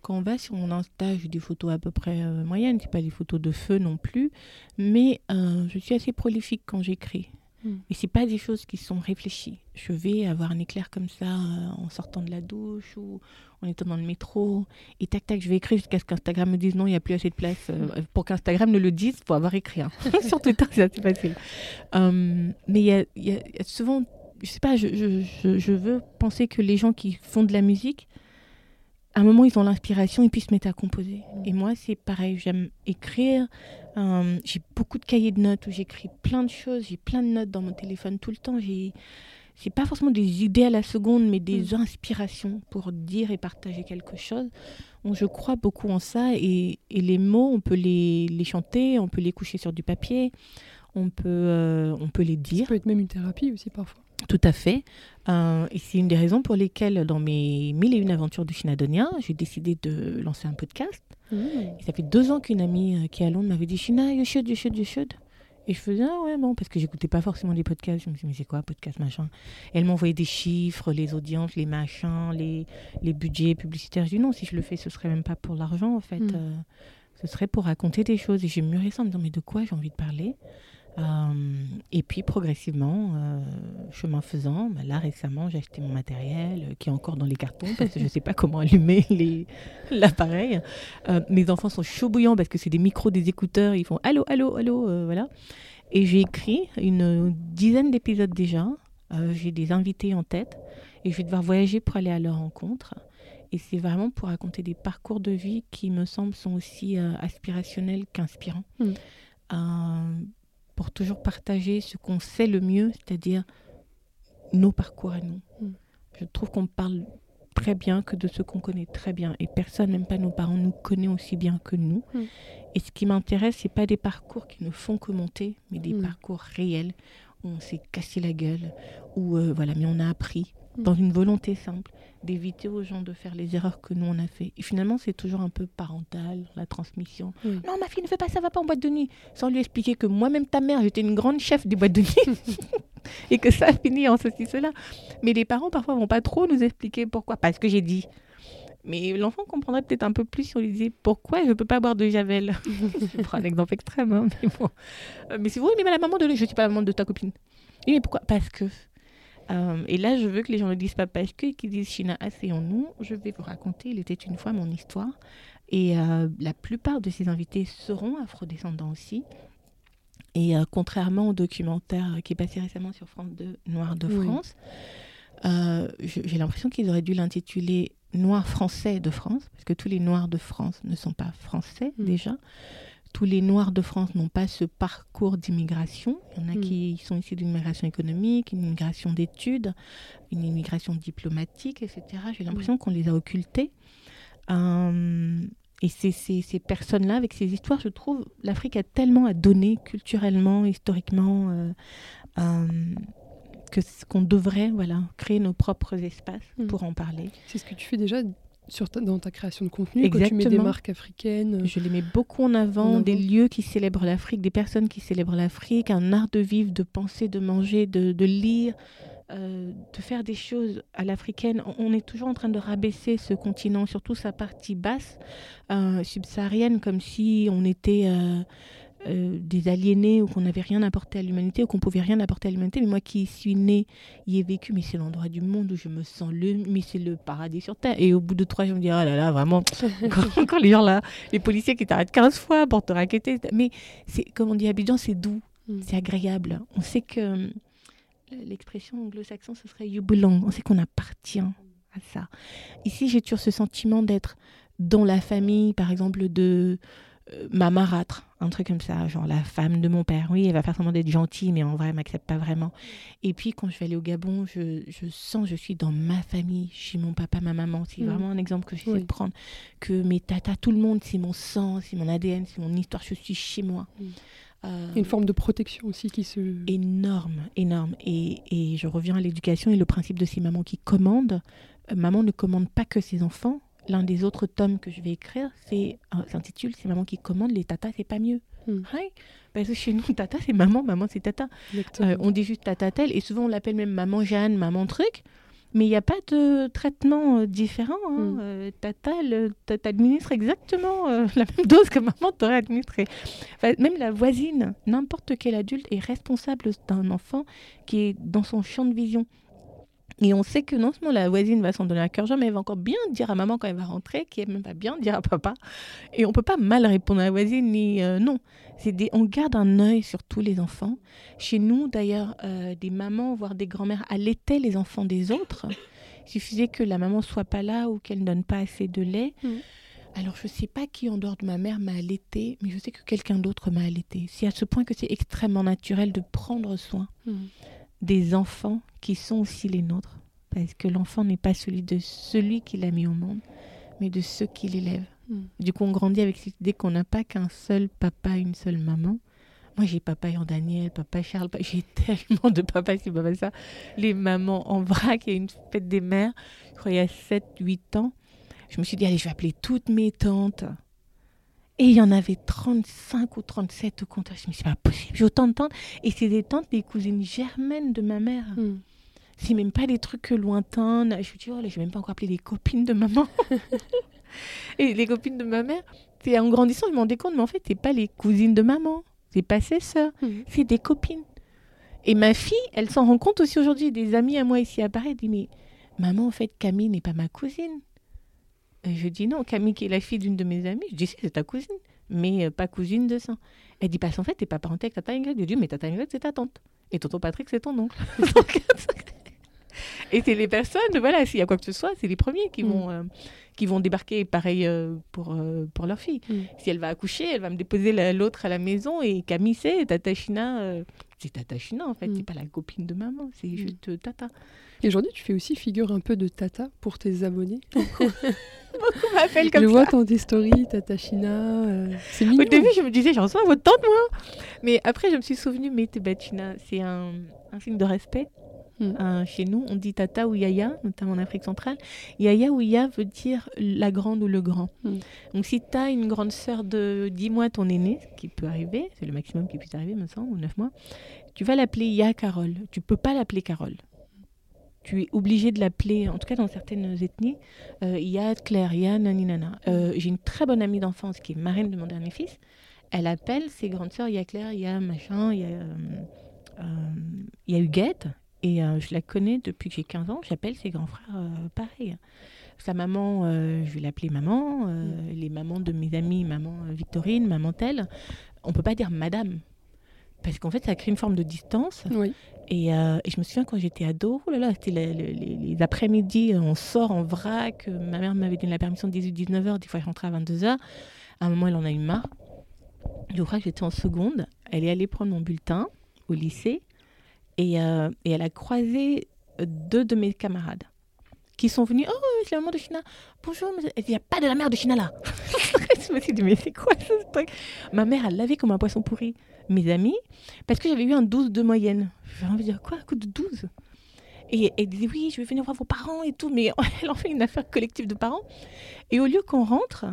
Speaker 2: Quand on va sur mon j'ai des photos à peu près euh, moyennes, c'est pas les photos de feu non plus, mais euh, je suis assez prolifique quand j'écris. Mm. Et c'est pas des choses qui sont réfléchies. Je vais avoir un éclair comme ça euh, en sortant de la douche ou en étant dans le métro. Et tac, tac, je vais écrire jusqu'à ce qu'Instagram me dise non, il n'y a plus assez de place. Euh, mm. pour qu'Instagram ne le dise, il faut avoir écrit. Hein. Sur Twitter, c'est assez facile. Hum, mais il y, a, souvent, je sais pas, je, je, je, veux penser que les gens qui font de la musique, à un moment, ils ont l'inspiration et puis se mettent à composer. Et moi, c'est pareil, j'aime écrire. Euh, j'ai beaucoup de cahiers de notes où j'écris plein de choses. J'ai plein de notes dans mon téléphone tout le temps. J'ai c'est pas forcément des idées à la seconde, mais des mm. inspirations pour dire et partager quelque chose. Je crois beaucoup en ça. Et, et les mots, on peut les, les, chanter, on peut les coucher sur du papier, on peut, euh, on peut les dire. Ça
Speaker 1: peut être même une thérapie aussi parfois.
Speaker 2: Tout à fait. Euh, et c'est une des raisons pour lesquelles, dans mes mille et une aventures du Chinadonia, j'ai décidé de lancer un podcast. Mmh. Et ça fait deux ans qu'une amie euh, qui est à Londres m'avait dit China, you should, you should, you should. Et je faisais, ah ouais, bon, parce que j'écoutais pas forcément des podcasts. Je me disais, mais c'est quoi, podcast, machin? Et elle m'envoyait des chiffres, les audiences, les machins, les, les budgets publicitaires. Je dis, non, si je le fais, ce serait même pas pour l'argent, en fait. Mmh. Euh, ce serait pour raconter des choses. Et j'ai mûri ça en me disant, mais de quoi j'ai envie de parler? Euh, et puis progressivement, euh, chemin faisant, bah là récemment j'ai acheté mon matériel euh, qui est encore dans les cartons parce que je ne sais pas comment allumer l'appareil. mes enfants sont chauds bouillants parce que c'est des micros, des écouteurs, ils font allô, allô, allô, voilà. Et j'ai écrit une dizaine d'épisodes déjà. j'ai des invités en tête et je vais devoir voyager pour aller à leur rencontre. Et c'est vraiment pour raconter des parcours de vie qui me semblent sont aussi aspirationnels qu'inspirants. Mm pour toujours partager ce qu'on sait le mieux, c'est-à-dire nos parcours à nous. Mm. Je trouve qu'on parle très bien que de ce qu'on connaît très bien. Et personne, même pas nos parents, nous connaît aussi bien que nous. Mm. Et ce qui m'intéresse, c'est pas des parcours qui ne font que monter, mais des mm. parcours réels où on s'est cassé la gueule, où euh, voilà, mais on a appris dans une volonté simple d'éviter aux gens de faire les erreurs que nous on a fait. Et finalement, c'est toujours un peu parental, la transmission. Non, ma fille ne fait pas ça, va pas en boîte de nuit. Sans lui expliquer que moi-même, ta mère, j'étais une grande chef des boîtes de nuit. et que ça a fini en ceci, cela. Mais les parents, parfois, vont pas trop nous expliquer pourquoi. Parce que j'ai dit. Mais l'enfant comprendrait peut-être un peu plus si on lui disait pourquoi je ne peux pas boire de Javel. je prends un exemple extrême. Hein, mais bon. Euh, mais c'est vrai, mais la maman de... Je ne suis pas la maman de ta copine. Oui, mais pourquoi? Parce que euh, et là, je veux que les gens ne disent pas parce que, qu'ils disent China, asseyons-nous. Je vais vous raconter, il était une fois mon histoire. Et euh, la plupart de ces invités seront afrodescendants aussi. Et euh, contrairement au documentaire qui est passé récemment sur France 2, Noir de France, j'ai l'impression qu'ils auraient dû l'intituler Noir français de France, parce que tous les Noirs de France ne sont pas français mm. déjà tous les Noirs de France n'ont pas ce parcours d'immigration. Il y en a hmm. qui sont issus d'une immigration économique, une immigration d'études, une immigration diplomatique, etc. J'ai l'impression hmm. qu'on les a occultés. Euh, et ces, personnes-là, avec ces histoires, je trouve, l'Afrique a tellement à donner culturellement, historiquement, euh, euh, que qu'on devrait voilà, créer nos propres espaces hmm. pour en parler.
Speaker 1: C'est ce que tu fais déjà dans ta création de contenu, Exactement. tu mets des marques africaines.
Speaker 2: Je les mets beaucoup en avant, des lieux qui célèbrent l'Afrique, des personnes qui célèbrent l'Afrique, un art de vivre, de penser, de manger, de, lire, euh, de faire des choses à l'africaine. On est toujours en train de rabaisser ce continent, surtout sa partie basse, euh, subsaharienne, comme si on était... Euh, euh, des aliénés ou qu'on n'avait rien apporté à l'humanité ou qu'on pouvait rien apporter à l'humanité. Mais moi qui suis née, y ai vécu, mais c'est l'endroit du monde où je me sens le, mais c'est le paradis sur terre. Et au bout de trois je me dis, oh là là, vraiment, encore, les gens là, les policiers qui t'arrêtent 15 fois pour te raqueter. Mais c'est, comme on dit à Abidjan, c'est doux, mm. c'est agréable. On sait que euh, l'expression anglo-saxon, ce serait you belong. On sait qu'on appartient à ça. Ici, j'ai toujours ce sentiment d'être dans la famille, par exemple, de ma marâtre, un truc comme ça, genre la femme de mon père. Oui, elle va faire semblant d'être gentille, mais en vrai, elle m'accepte pas vraiment. Et puis, quand je vais aller au Gabon, je, je sens, je suis dans ma famille, chez mon papa, ma maman. C'est mm. vraiment un exemple que j'essaie de prendre. Que mes tatas, tout le monde, c'est mon sang, c'est mon ADN, c'est mon histoire, je suis chez moi.
Speaker 1: Mm. Euh, une forme de protection aussi qui se...
Speaker 2: Énorme, énorme. Et, et je reviens à l'éducation et le principe de ces mamans qui commandent. Euh, maman ne commande pas que ses enfants, l'un des autres tomes que je vais écrire, c'est euh, s'intitule C'est maman qui commande, les tatas, c'est pas mieux. Hmm. Parce que chez nous, tata, c'est maman, maman, c'est tata. Euh, on dit juste tata tel, et souvent on l'appelle même maman Jeanne, maman truc. Mais il n'y a pas de traitement euh, différent. Hein.
Speaker 1: Mm.
Speaker 2: Euh, tata, elle, t- t'administre exactement euh, la même dose que maman t'aurait administré. Enfin, même la voisine, n'importe quel adulte est responsable d'un enfant qui est dans son champ de vision. Et on sait que non seulement la voisine va s'en donner à cœur joie, mais elle va encore bien dire à maman quand elle va rentrer, qu'elle même va bien dire à papa. Et on peut pas mal répondre à la voisine, ni euh, non. C'est des, on garde un œil sur tous les enfants. Chez nous, d'ailleurs, euh, des mamans, voire des grands-mères allaitaient les enfants des autres. Il suffisait que la maman soit pas là ou qu'elle ne donne pas assez de lait.
Speaker 1: Mhm.
Speaker 2: Alors, je sais pas qui en dehors de ma mère m'a allaité, mais je sais que quelqu'un d'autre m'a allaité. C'est à ce point que c'est extrêmement naturel de prendre soin
Speaker 1: Mm.
Speaker 2: Des enfants qui sont aussi les nôtres. Parce que l'enfant n'est pas celui de celui qui l'a mis au monde, mais de ceux qui l'élèvent.
Speaker 1: Mm.
Speaker 2: Du coup, on grandit avec cette idée qu'on n'a pas qu'un seul papa, une seule maman. Moi, j'ai papa Daniel, papa Charles, j'ai tellement de papas, c'est pas mal ça. Les mamans en vrac, il y a une fête des mères, je crois il y a 7, 8 ans. Je me suis dit, allez, je vais appeler toutes mes tantes. Et il y en avait 35 ou 37 au compteur. Je me suis dit, c'est pas possible, j'ai autant de tantes. Et c'est des tantes, des cousines germaines de ma mère.
Speaker 1: Mm.
Speaker 2: C'est même pas des trucs lointains. Je me suis dit, oh là, je vais même pas encore appeler les copines de maman. et les copines de ma mère, c'est en grandissant, je me rendais compte, mais en fait, c'est pas les cousines de maman. C'est pas ses sœurs.
Speaker 1: Mm.
Speaker 2: C'est des copines. Et ma fille, elle s'en rend compte aussi aujourd'hui. Des amis à moi ici à Paris, elle dit, mais maman, en fait, Camille n'est pas ma cousine. Et je dis non, Camille qui est la fille d'une de mes amies. Je dis si, c'est ta cousine, mais euh, pas cousine de sang. Elle dit, parce qu'en fait, t'es pas parenté avec tata Ingrid. Je dis, mais tata Ingrid, c'est ta tante. Et tonton Patrick, c'est ton oncle. Et c'est les personnes, voilà, s'il y a quoi que ce soit, c'est les premiers qui,
Speaker 1: Mm.
Speaker 2: vont, euh, qui vont débarquer pareil euh, pour, euh, pour leur fille.
Speaker 1: Mm.
Speaker 2: Si elle va accoucher, elle va me déposer la- l'autre à la maison et Camille, c'est Tata China. c'est Tata China en fait,
Speaker 1: Mm.
Speaker 2: c'est pas la copine de maman, c'est juste Tata.
Speaker 1: Et aujourd'hui, tu fais aussi figure un peu de tata pour tes abonnés.
Speaker 2: On m'appelle comme
Speaker 1: Je
Speaker 2: ça.
Speaker 1: vois dans tes stories, tata China. euh, c'est mignon.
Speaker 2: Au début, je me disais, j'en reçois votre tante, moi. Mais après, je me suis souvenue, mais Tebachina, c'est un, un signe de respect.
Speaker 1: Mm.
Speaker 2: Euh, chez nous, on dit Tata ou Yaya, notamment en Afrique centrale. Yaya ou Ya veut dire la grande ou le grand.
Speaker 1: Mm.
Speaker 2: Donc, si tu as une grande sœur de 10 mois, ton aîné, ce qui peut arriver, c'est le maximum qui puisse arriver, me semble, ou 9 mois, tu vas l'appeler Ya Carole. Tu peux pas l'appeler Carole. Tu es obligé de l'appeler, en tout cas dans certaines ethnies, euh, Ya Claire, Ya Naninana. Euh, J'ai une très bonne amie d'enfance qui est marraine de mon dernier fils. Elle appelle ses grandes sœurs, il y a Claire, il y a machin, il y a, euh, euh, il y a Huguette. Et je la connais depuis que j'ai 15 ans. J'appelle ses grands frères pareil. Sa maman, je vais l'appeler maman. Les mamans de mes amis, maman Victorine, maman telle. On peut pas dire madame. Parce qu'en fait, ça crée une forme de distance.
Speaker 1: Oui.
Speaker 2: Et, euh, et je me souviens quand j'étais ado, oh là là, c'était le- le- les, après-midi, on sort en vrac. euh, Ma mère m'avait donné la permission de 18-19 heures, des fois je rentrais à 22 heures. À un moment, elle en a eu marre. Je crois que j'étais en seconde. Elle est allée prendre mon bulletin au lycée et, euh, elle a croisé deux de mes camarades qui sont venus. Oh, c'est la maman de China. Bonjour, il n'y a pas de la mère de China là. je me suis dit, mais c'est quoi ce truc? Ma mère, elle l'avait comme un poisson pourri. Mes amis, parce que j'avais eu un 12 de moyenne. J'avais envie de dire, quoi, un coup de 12 Et elle disait, oui, je vais venir voir vos parents et tout. Mais elle en fait une affaire collective de parents. Et au lieu qu'on rentre,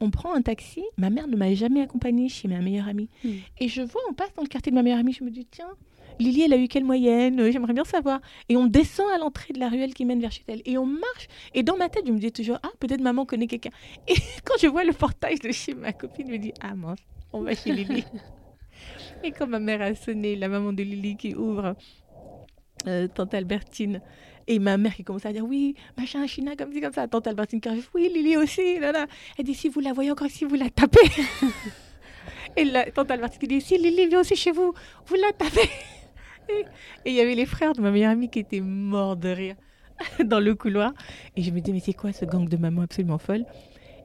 Speaker 2: on prend un taxi. Ma mère ne m'a jamais accompagnée chez ma meilleure amie.
Speaker 1: Mm.
Speaker 2: Et je vois, on passe dans le quartier de ma meilleure amie. Je me dis, tiens, Lily, elle a eu quelle moyenne? J'aimerais bien savoir. Et on descend à l'entrée de la ruelle qui mène vers chez elle. Et on marche. Et dans ma tête, je me dis toujours, ah, peut-être maman connaît quelqu'un. Et quand je vois le portail de chez ma copine, je me dis, ah mince, on va chez Lily. Et quand ma mère a sonné, la maman de Lily qui ouvre, euh, tante Albertine, et ma mère qui commence à dire oui, machin, China, comme ci, comme ça. Tante Albertine qui arrive, oui, Lily aussi, là, là. Elle dit si vous la voyez encore, si vous la tapez. et la tante Albertine qui dit si Lily vient aussi chez vous, vous la tapez. et il y avait les frères de ma meilleure amie qui étaient morts de rire dans le couloir. Et je me dis mais c'est quoi ce gang de maman absolument folle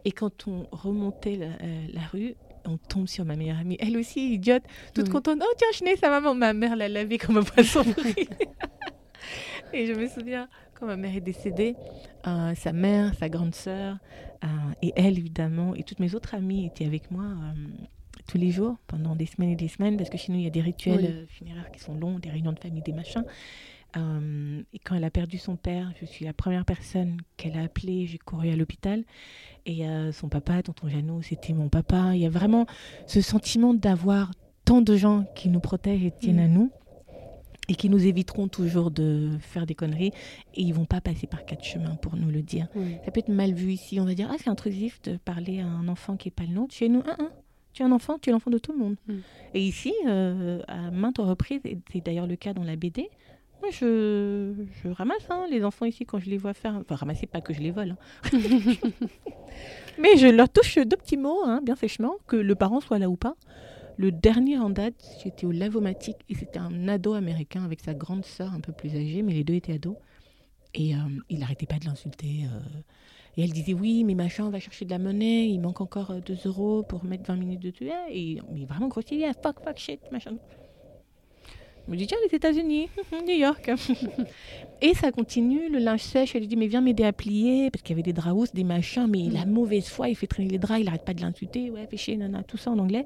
Speaker 2: Et quand on remontait la, euh, la rue, on tombe sur ma meilleure amie. Elle aussi, idiote, toute
Speaker 1: Oui.
Speaker 2: contente. Oh, tiens, je n'ai sa maman. Ma mère l'a lavée comme un poisson pourri. et je me souviens, quand ma mère est décédée, euh, sa mère, sa grande sœur, euh, et elle, évidemment, et toutes mes autres amies étaient avec moi euh, tous les jours, pendant des semaines et des semaines, parce que chez nous, il y a des rituels
Speaker 1: Oui.
Speaker 2: funéraires qui sont longs, des réunions de famille, des machins. Euh, et quand elle a perdu son père, je suis la première personne qu'elle a appelée. J'ai couru à l'hôpital. Et euh, son papa, tonton Jeannot, c'était mon papa. Il y a vraiment ce sentiment d'avoir tant de gens qui nous protègent et tiennent
Speaker 1: Mm.
Speaker 2: à nous. et qui nous éviteront toujours de faire des conneries et ils vont pas passer par quatre chemins pour nous le dire.
Speaker 1: Oui.
Speaker 2: Ça peut être mal vu ici, on va dire ah c'est intrusif de parler à un enfant qui est pas le nôtre. Chez nous, un, un. Tu es un enfant, tu es l'enfant de tout le monde.
Speaker 1: Mm.
Speaker 2: Et ici, euh, à maintes reprises, et c'est d'ailleurs le cas dans la BD, moi je, je ramasse hein, les enfants ici quand je les vois faire. Enfin, ramasser pas que je les vole. hein. Mais je leur touche deux petits mots, hein, bien sèchement, que le parent soit là ou pas. Le dernier en date, j'étais au Lavomatique et c'était un ado américain avec sa grande sœur un peu plus âgée, mais les deux étaient ados. Et euh, il n'arrêtait pas de l'insulter. euh. et elle disait Oui, mais machin, on va chercher de la monnaie, il manque encore 2 euros pour mettre 20 minutes de tuer. Et mais vraiment grossier, fuck, fuck, shit, machin. Je me dis Tiens, les États-Unis, New York. et ça continue, le linge sèche. Elle dit Mais viens m'aider à plier, parce qu'il y avait des draps des machins, mais la mauvaise foi, il fait traîner les draps, il n'arrête pas de l'insulter. Ouais, fais chier, nana, tout ça en anglais.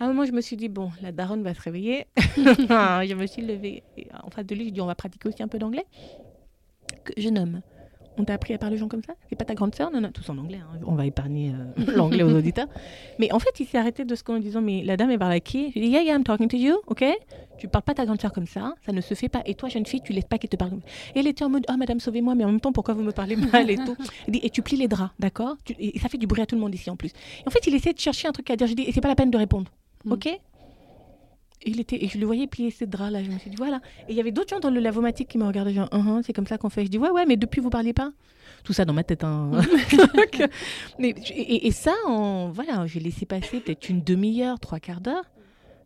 Speaker 2: À un moment, je me suis dit, bon, la daronne va se réveiller. je me suis levée. Et en face de lui, je dis, on va pratiquer aussi un peu d'anglais. Jeune homme, on t'a appris à parler aux gens comme ça? C'est pas ta grande sœur Non, non, tous en anglais. hein. On va épargner euh, l'anglais aux auditeurs. Mais en fait, il s'est arrêté de ce qu'on en disant, mais la dame, elle parle à qui Je lui dis, yeah, yeah, I'm talking to you, ok Tu parles pas ta grande sœur comme ça, ça ne se fait pas. Et toi, jeune fille, tu laisses pas qu'elle te parle. Et elle était en mode, oh, madame, sauvez-moi, mais en même temps, pourquoi vous me parlez mal et tout? Elle dit, et tu plies les draps, d'accord? Et ça fait du bruit à tout le monde ici en plus. Et en fait, il essayait de chercher un truc à dire. Je dis, et c'est pas la peine de répondre,
Speaker 1: Mm.
Speaker 2: ok? Et, il était, et je le voyais plier ces draps-là. Je me suis dit, voilà. Et il y avait d'autres gens dans le lavomatique qui me regardaient, genre, Uhum, c'est comme ça qu'on fait. Je dis, ouais, ouais, mais depuis, vous parliez pas Tout ça dans ma tête. Hein. Donc, mais, et, et ça, en, voilà, j'ai laissé passer peut-être une demi-heure, trois quarts d'heure.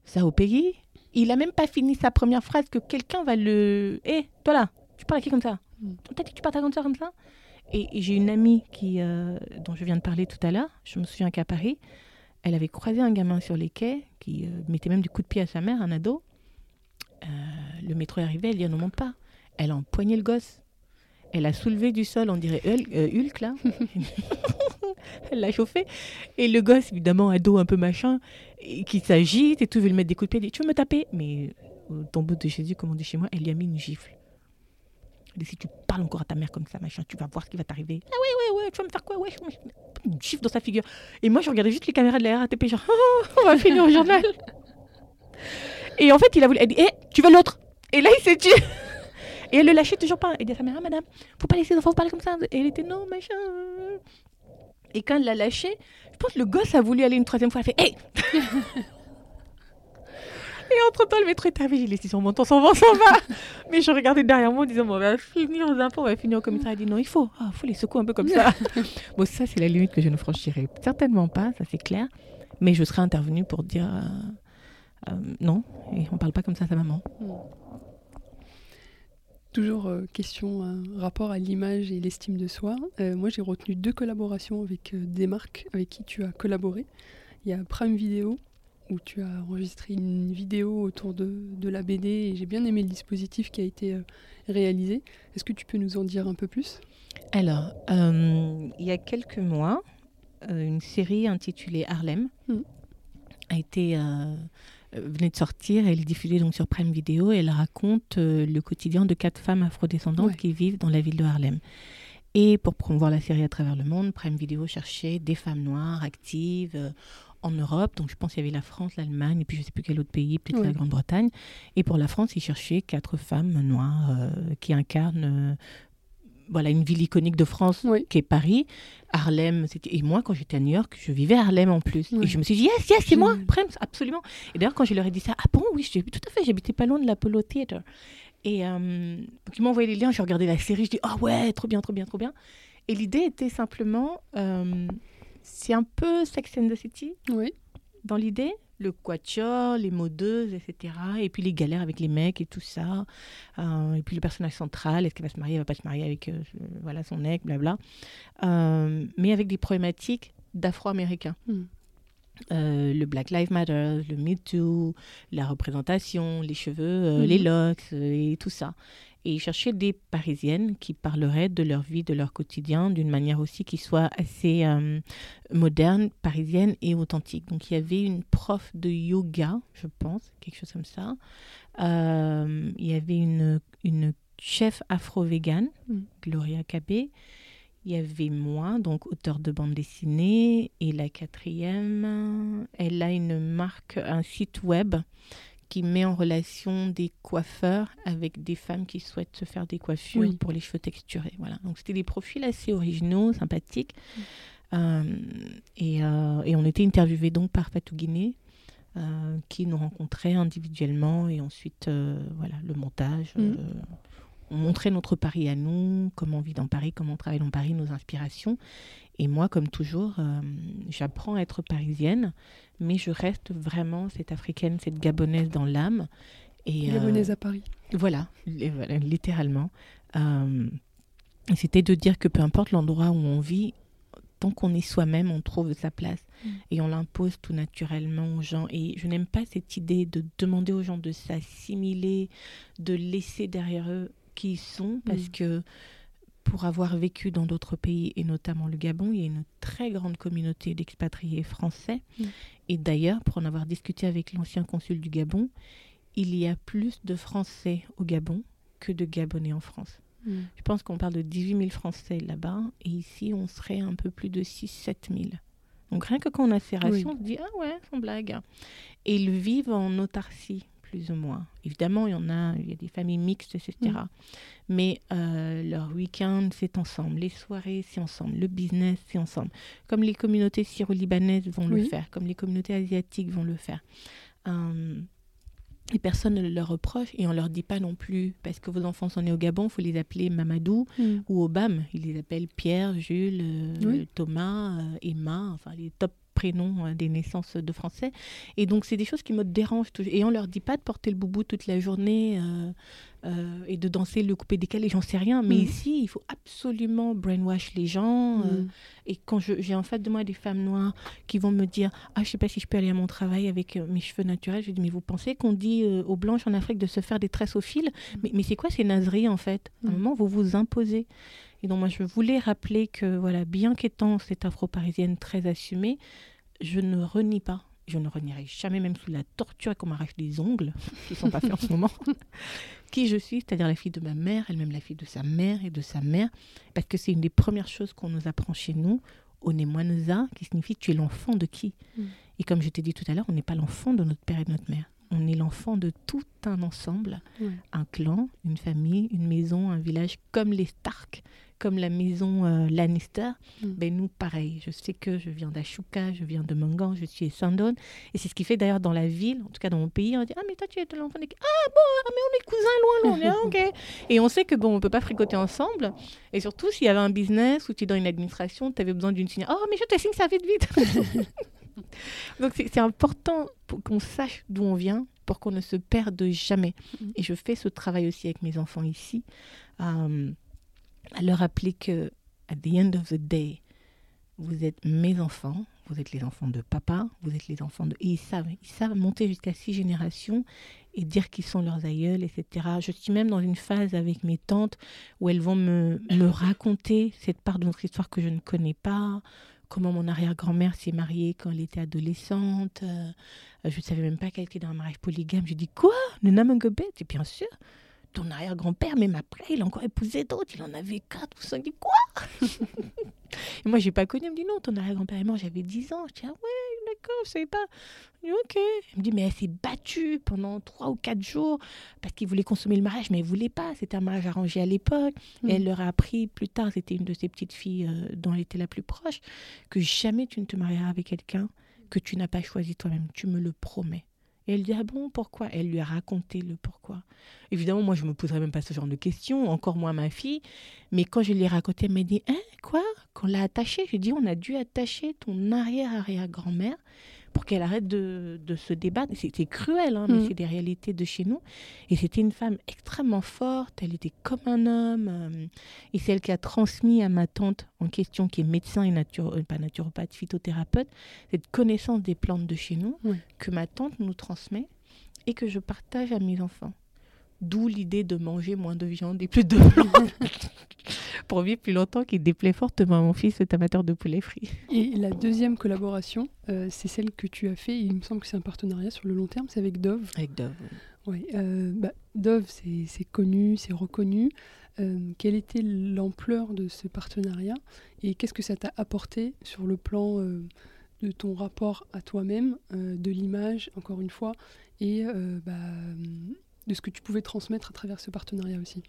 Speaker 2: Ça au pays. Il a même pas fini sa première phrase que quelqu'un va le. Hé, toi là, tu parles à qui comme ça
Speaker 1: Mm.
Speaker 2: On t'a dit que tu parles à grande sœur comme ça Et, et j'ai une amie qui, euh, dont je viens de parler tout à l'heure. Je me souviens qu'à Paris, elle avait croisé un gamin sur les quais qui euh, mettait même du coup de pied à sa mère, un ado. Euh, le métro est arrivé, elle dit ne monte pas. Elle a empoigné le gosse. Elle a soulevé du sol, on dirait Hulk, là. elle l'a chauffé. Et le gosse, évidemment, ado un peu machin, et qui s'agite et tout, veut lui mettre des coups de pied. Dit Tu veux me taper? Mais au tombeau de Jésus, comme on dit chez moi, elle lui a mis une gifle. Elle dit Si tu parles encore à ta mère comme ça, machin, tu vas voir ce qui va t'arriver. Ah ouais, ouais, ouais, tu vas me faire quoi? Ouais, une gifle dans sa figure. Et moi, je regardais juste les caméras de la RATP, genre, Oh, on va finir au journal. Et en fait, il a voulu. Elle dit, hé, tu veux l'autre? Et là, il s'est dit. Et elle le lâchait toujours pas. Elle dit à sa mère, ah, madame, faut pas laisser les enfants parler comme ça. Et elle était, non, machin. Et quand elle l'a lâché, je pense que le gosse a voulu aller une troisième fois. Elle fait, hé Et entre-temps, le métro est arrivé. J'ai laissé sur mon temps, s'en va, s'en va. Mais je regardais derrière moi en disant, bon, on va finir aux impôts, on va finir au commissariat. Elle dit, non, il faut. Ah, faut les secouer un peu comme ça. bon, ça, c'est la limite que je ne franchirai certainement pas, ça c'est clair. Mais je serai intervenue pour dire, euh, euh, non, et on parle pas comme ça à sa maman.
Speaker 1: Toujours euh, question, un rapport à l'image et l'estime de soi. Euh, moi, j'ai retenu deux collaborations avec euh, des marques avec qui tu as collaboré. Il y a Prime Video, où tu as enregistré une vidéo autour de, de la BD, et j'ai bien aimé le dispositif qui a été euh, réalisé. Est-ce que tu peux nous en dire un peu plus?
Speaker 2: Alors, euh, il y a quelques mois, euh, une série intitulée Harlem
Speaker 1: Mhm.
Speaker 2: a été euh, euh, venait de sortir. Elle est diffusée donc sur Prime Video. Et elle raconte euh, le quotidien de quatre femmes afrodescendantes
Speaker 1: Ouais.
Speaker 2: qui vivent dans la ville de Harlem. Et pour promouvoir la série à travers le monde, Prime Video cherchait des femmes noires actives euh, en Europe. Donc je pense qu'il y avait la France, l'Allemagne, et puis je ne sais plus quel autre pays, peut-être la Grande-Bretagne. Et pour la France, ils cherchaient quatre femmes noires euh, qui incarnent euh, voilà, une ville iconique de France
Speaker 1: Oui.
Speaker 2: qui est Paris. Harlem, c'était... et moi, quand j'étais à New York, je vivais à Harlem en plus. Et je me suis dit, yes, yes, c'est moi,
Speaker 1: Génial.
Speaker 2: Prem, absolument. Et d'ailleurs, quand je leur ai dit ça, ah bon, oui, je tout à fait, j'habitais pas loin de l'Apollo Theater. Et euh, donc, ils m'ont envoyé les liens, j'ai regardé la série, je dis, ah ouais, trop bien, trop bien, trop bien. Et l'idée était simplement, euh, c'est un peu Sex and the City
Speaker 1: Oui.
Speaker 2: dans l'idée, le quatuor, les modeuses, etc. Et puis les galères avec les mecs et tout ça. Euh, et puis le personnage central, est-ce qu'elle va se marier, elle va pas se marier avec euh, voilà, son mec, blabla. Euh, mais avec des problématiques d'afro-américains.
Speaker 1: Mm.
Speaker 2: Euh, le Black Lives Matter, le Me Too, la représentation, les cheveux, euh,
Speaker 1: Mhm.
Speaker 2: les locks euh, et tout ça. Et ils cherchaient des Parisiennes qui parleraient de leur vie, de leur quotidien, d'une manière aussi qui soit assez euh, moderne, parisienne et authentique. Donc il y avait une prof de yoga, je pense, quelque chose comme ça. Euh, il y avait une, une chef afro-végane,
Speaker 1: Mm.
Speaker 2: Gloria Cabé. Il y avait moi, donc auteur de bande dessinée. Et la quatrième, elle a une marque, un site web qui met en relation des coiffeurs avec des femmes qui souhaitent se faire des coiffures
Speaker 1: Oui.
Speaker 2: pour les cheveux texturés. Voilà. Donc c'était des profils assez originaux, sympathiques. Euh, et, euh, et on était interviewés donc par Fatou Guinée, euh, qui nous rencontrait individuellement et ensuite euh, voilà le montage.
Speaker 1: Mhm.
Speaker 2: On montrait notre Paris à nous, comment on vit dans Paris, comment on travaille dans Paris, nos inspirations. Et moi, comme toujours, euh, j'apprends à être parisienne, mais je reste vraiment cette africaine, cette gabonaise dans l'âme. Et, euh,
Speaker 1: Gabonaise à Paris.
Speaker 2: voilà, li- voilà, littéralement. Euh, C'était de dire que peu importe l'endroit où on vit, tant qu'on est soi-même, on trouve sa place.
Speaker 1: Mm.
Speaker 2: Et on l'impose tout naturellement aux gens. Et je n'aime pas cette idée de demander aux gens de s'assimiler, de laisser derrière eux qui ils sont, parce
Speaker 1: Mm.
Speaker 2: que pour avoir vécu dans d'autres pays, et notamment le Gabon, il y a une très grande communauté d'expatriés français.
Speaker 1: Mm.
Speaker 2: Et d'ailleurs, pour en avoir discuté avec l'ancien consul du Gabon, il y a plus de Français au Gabon que de Gabonais en France.
Speaker 1: Mm.
Speaker 2: Je pense qu'on parle de 18 000 Français là-bas, et ici, on serait un peu plus de 6-7 000. Donc rien que quand on a ces ratios,
Speaker 1: Oui.
Speaker 2: on se dit, ah ouais, sans blague. Et ils vivent en autarcie, plus ou moins. Évidemment, il y en a, il y a des familles mixtes, etc.
Speaker 1: Mm.
Speaker 2: Mais euh, leur week-end, c'est ensemble. Les soirées, c'est ensemble. Le business, c'est ensemble. Comme les communautés syro-libanaises vont le faire, comme les communautés asiatiques vont le faire. Euh, et personne ne leur reproche et on leur dit pas non plus parce que vos enfants sont nés au Gabon, il faut les appeler Mamadou
Speaker 1: Mm.
Speaker 2: ou Obam. Ils les appellent Pierre, Jules, euh,
Speaker 1: Oui.
Speaker 2: Thomas, euh, Emma, enfin les top prénoms euh, des naissances de Français. Et donc c'est des choses qui me dérangent. Et on leur dit pas de porter le boubou toute la journée euh, euh, et de danser le coupé décalé, j'en sais rien. Mais
Speaker 1: Mm.
Speaker 2: ici, il faut absolument brainwash les gens.
Speaker 1: Mm.
Speaker 2: et quand j'ai en face de moi des femmes noires qui vont me dire Ah, je sais pas si je peux aller à mon travail avec mes cheveux naturels, je dis Mais vous pensez qu'on dit aux blanches en Afrique de se faire des tresses au fil? Mais, mais c'est quoi ces nazeries en fait? À un
Speaker 1: Mm.
Speaker 2: moment, vous vous imposez. Et donc, moi, je voulais rappeler que, voilà, bien qu'étant cette afro-parisienne très assumée, je ne renie pas. Je ne renierai jamais, même sous la torture et qu'on m'arrache les ongles, qui ne sont pas faits en ce moment, qui je suis, c'est-à-dire la fille de ma mère, elle-même la fille de sa mère et de sa mère, parce que c'est une des premières choses qu'on nous apprend chez nous, Onemwanuza, qui signifie tu es l'enfant de qui?
Speaker 1: Mm.
Speaker 2: Et comme je t'ai dit tout à l'heure, on n'est pas l'enfant de notre père et de notre mère. On est l'enfant de tout un ensemble,
Speaker 1: Ouais.
Speaker 2: un clan, une famille, une maison, un village, comme les Stark, comme la maison euh, Lannister.
Speaker 1: Mm.
Speaker 2: Ben nous, pareil. Je sais que je viens d'Ashuka, je viens de Mangan, je suis Sandon. Et c'est ce qui fait d'ailleurs dans la ville, en tout cas dans mon pays, on dit Ah, mais toi, tu es de l'enfant de qui Ah, bon, ah, mais on est cousins loin, loin. on est, ah, ok. Et on sait que bon, on peut pas fricoter ensemble. Et surtout, s'il y avait un business ou tu es dans une administration, tu avais besoin d'une signature. Oh, mais je te signe ça vite, vite. Donc c'est important qu'on sache d'où on vient pour qu'on ne se perde jamais.
Speaker 1: Mhm.
Speaker 2: Et je fais ce travail aussi avec mes enfants ici, euh, à leur rappeler que, at the end of the day, vous êtes mes enfants, vous êtes les enfants de papa, vous êtes les enfants de... Et ils savent, ils savent monter jusqu'à six générations et dire qu'ils sont leurs aïeuls, etc. Je suis même dans une phase avec mes tantes où elles vont me, me raconter cette part de notre histoire que je ne connais pas, comment mon arrière-grand-mère s'est mariée quand elle était adolescente. euh, je ne savais même pas qu'elle était dans un mariage polygame. Je dis quoi? Nuna Mungobet Et bien sûr, ton arrière-grand-père, même après, il a encore épousé d'autres. Il en avait quatre ou cinq. Je dis quoi? Et moi, j'ai pas connu. Elle me dit non, ton arrière-grand-père est mort, j'avais 10 ans. Je dis ah ouais, d'accord, je savais pas. Je dis ok. Elle me dit mais elle s'est battue pendant trois ou quatre jours parce qu'il voulait consommer le mariage, mais elle voulait pas. C'était un mariage arrangé à l'époque.
Speaker 1: Mm.
Speaker 2: Et elle leur a appris plus tard, c'était une de ses petites filles euh, dont elle était la plus proche, que jamais tu ne te marieras avec quelqu'un que tu n'as pas choisi toi-même. Tu me le promets. Et elle dit ah bon pourquoi? Elle lui a raconté le pourquoi. Évidemment moi je me poserais même pas ce genre de questions, encore moins ma fille. Mais quand je lui ai raconté, elle m'a dit hein quoi? Qu'on l'a attachée J'ai dit on a dû attacher ton arrière-arrière-grand-mère pour qu'elle arrête de, de se débattre. C'était cruel, hein, mais
Speaker 1: Mhm.
Speaker 2: c'est des réalités de chez nous. Et c'était une femme extrêmement forte, elle était comme un homme. euh, et c'est elle qui a transmis à ma tante en question, qui est médecin et euh, pas naturopathe, phytothérapeute, cette connaissance des plantes de chez nous que ma tante nous transmet et que je partage à mes enfants. D'où l'idée de manger moins de viande et plus de plantes pour vivre plus longtemps qui déplaît fortement à mon fils, est amateur de poulet frit.
Speaker 1: Et la deuxième collaboration, euh, c'est celle que tu as fait. Il me semble que c'est un partenariat sur le long terme, c'est avec Dove.
Speaker 2: Avec Dove.
Speaker 1: Ouais, euh, bah, Dove, c'est c'est connu, c'est reconnu. Euh, quelle était l'ampleur de ce partenariat et qu'est-ce que ça t'a apporté sur le plan de ton rapport à toi-même, de l'image, encore une fois, et bah, de ce que tu pouvais transmettre à travers ce partenariat aussi.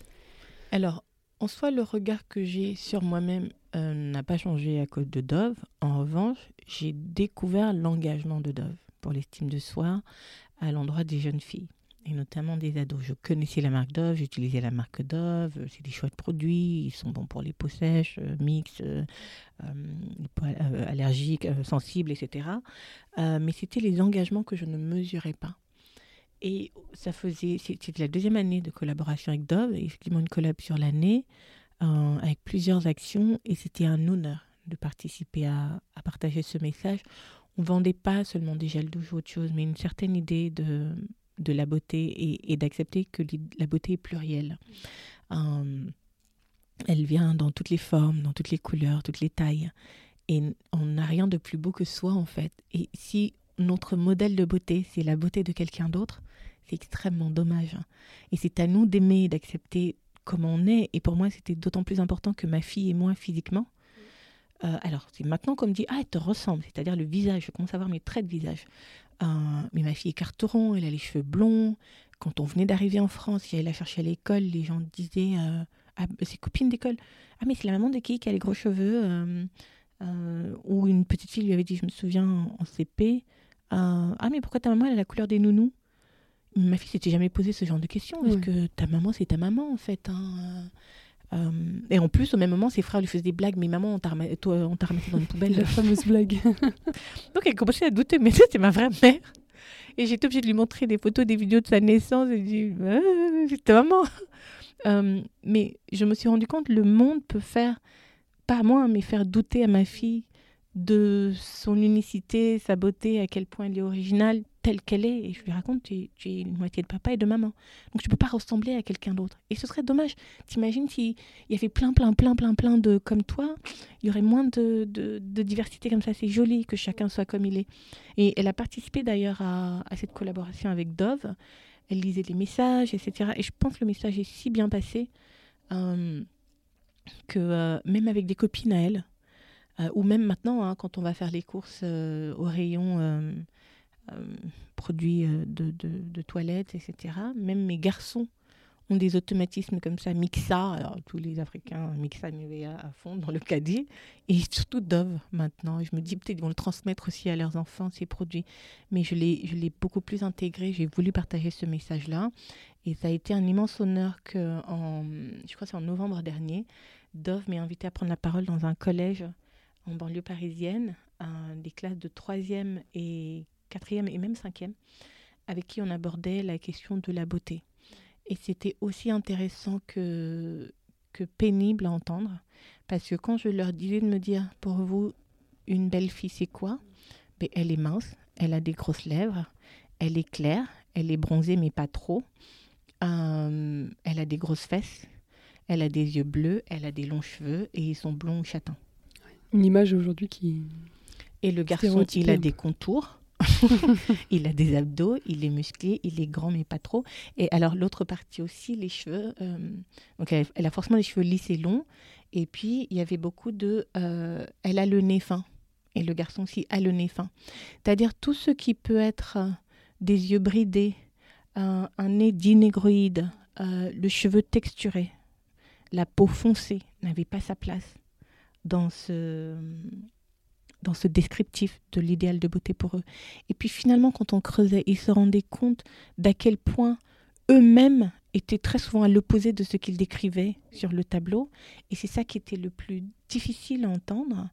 Speaker 2: Alors, en soi, le regard que j'ai sur moi-même n'a pas changé à cause de Dove. En revanche, j'ai découvert l'engagement de Dove pour l'estime de soi à l'endroit des jeunes filles et notamment des ados. Je connaissais la marque Dove, j'utilisais la marque Dove, c'est des chouettes produits, ils sont bons pour les peaux sèches, euh, mixtes, euh, euh, allergiques, sensibles, etc. mais c'était les engagements que je ne mesurais pas. Et ça faisait, c'était la deuxième année de collaboration avec Dove, effectivement une collab sur l'année, avec plusieurs actions, et c'était un honneur de participer à, à partager ce message on vendait pas seulement des gels douche ou autre chose, mais une certaine idée de, de la beauté et, d'accepter que la beauté est plurielle. Euh, elle vient dans toutes les formes, dans toutes les couleurs, toutes les tailles. Et on n'a rien de plus beau que soi, en fait. Et si notre modèle de beauté, c'est la beauté de quelqu'un d'autre, c'est extrêmement dommage. Et c'est à nous d'aimer d'accepter comme on est. Et pour moi, c'était d'autant plus important que ma fille et moi, physiquement, euh, alors, c'est maintenant qu'on me dit, ah, elle te ressemble, c'est-à-dire le visage, je commence à voir mes traits de visage. Euh, mais ma fille est carteron, elle a les cheveux blonds. Quand on venait d'arriver en France, elle la cherché à l'école, les gens disaient, euh, ah, bah, ses copines d'école, ah, mais c'est la maman de qui qui a les gros cheveux Ou une petite fille lui avait dit, je me souviens, en CP, ah, mais pourquoi ta maman, elle a la couleur des nounous? Ma fille s'était jamais posé ce genre de questions, parce que ta maman, c'est ta maman, en fait. Hein. Euh, et en plus, au même moment, ses frères lui faisaient des blagues. Mais maman, on t'a ramassé, dans une poubelle.
Speaker 1: La fameuse blague.
Speaker 2: Donc elle commençait à douter, mais c'était ma vraie mère. Et j'étais obligée de lui montrer des photos, des vidéos de sa naissance. Et dit, ah, c'était maman. Euh, mais je me suis rendu compte, le monde peut faire, pas moi, mais faire douter à ma fille de son unicité, sa beauté, à quel point elle est originale, telle qu'elle est. Et je lui raconte, tu, es une moitié de papa et de maman. Donc tu peux pas ressembler à quelqu'un d'autre. Et ce serait dommage. T'imagines s'il y avait plein, plein, plein, plein, plein de comme toi, il y aurait moins de, de, diversité comme ça. C'est joli que chacun soit comme il est. Et elle a participé d'ailleurs à, cette collaboration avec Dove. Elle lisait les messages, etc. Et je pense que le message est si bien passé euh, que euh, même avec des copines à elle, euh, ou même maintenant, hein, quand on va faire les courses au rayon produits euh, de, toilettes, etc. Même mes garçons ont des automatismes comme ça, Mixa, alors tous les Africains, Mixa, Nivea à fond dans le caddie, et surtout Dove maintenant. Je me dis peut-être qu'ils vont le transmettre aussi à leurs enfants, ces produits. Mais je l'ai beaucoup plus intégré, j'ai voulu partager ce message-là. Et ça a été un immense honneur que, en, je crois c'est en novembre dernier, Dove m'ait invité à prendre la parole dans un collège en banlieue parisienne, des classes de 3e et quatrième et même cinquième, avec qui on abordait la question de la beauté. Et c'était aussi intéressant que, que pénible à entendre, parce que quand je leur disais de me dire, pour vous, une belle fille, c'est quoi? Ben, Elle est mince, elle a des grosses lèvres, elle est claire, elle est bronzée, mais pas trop. Euh, elle a des grosses fesses, elle a des yeux bleus, elle a des longs cheveux et ils sont blonds ou châtains.
Speaker 1: Une image aujourd'hui qui...
Speaker 2: Et le garçon, il a des contours, il a des abdos, il est musclé, il est grand mais pas trop. Et alors l'autre partie aussi, les cheveux. Euh, donc elle, a forcément les cheveux lisses et longs. Et puis il y avait beaucoup de. Euh, elle a le nez fin. Et le garçon aussi a le nez fin. C'est-à-dire tout ce qui peut être euh, des yeux bridés, un, un nez dinégroïde, le cheveu texturé, la peau foncée n'avait pas sa place dans ce dans ce descriptif de l'idéal de beauté pour eux. Et puis finalement, quand on creusait, ils se rendaient compte d'à quel point eux-mêmes étaient très souvent à l'opposé de ce qu'ils décrivaient sur le tableau. Et c'est ça qui était le plus difficile à entendre.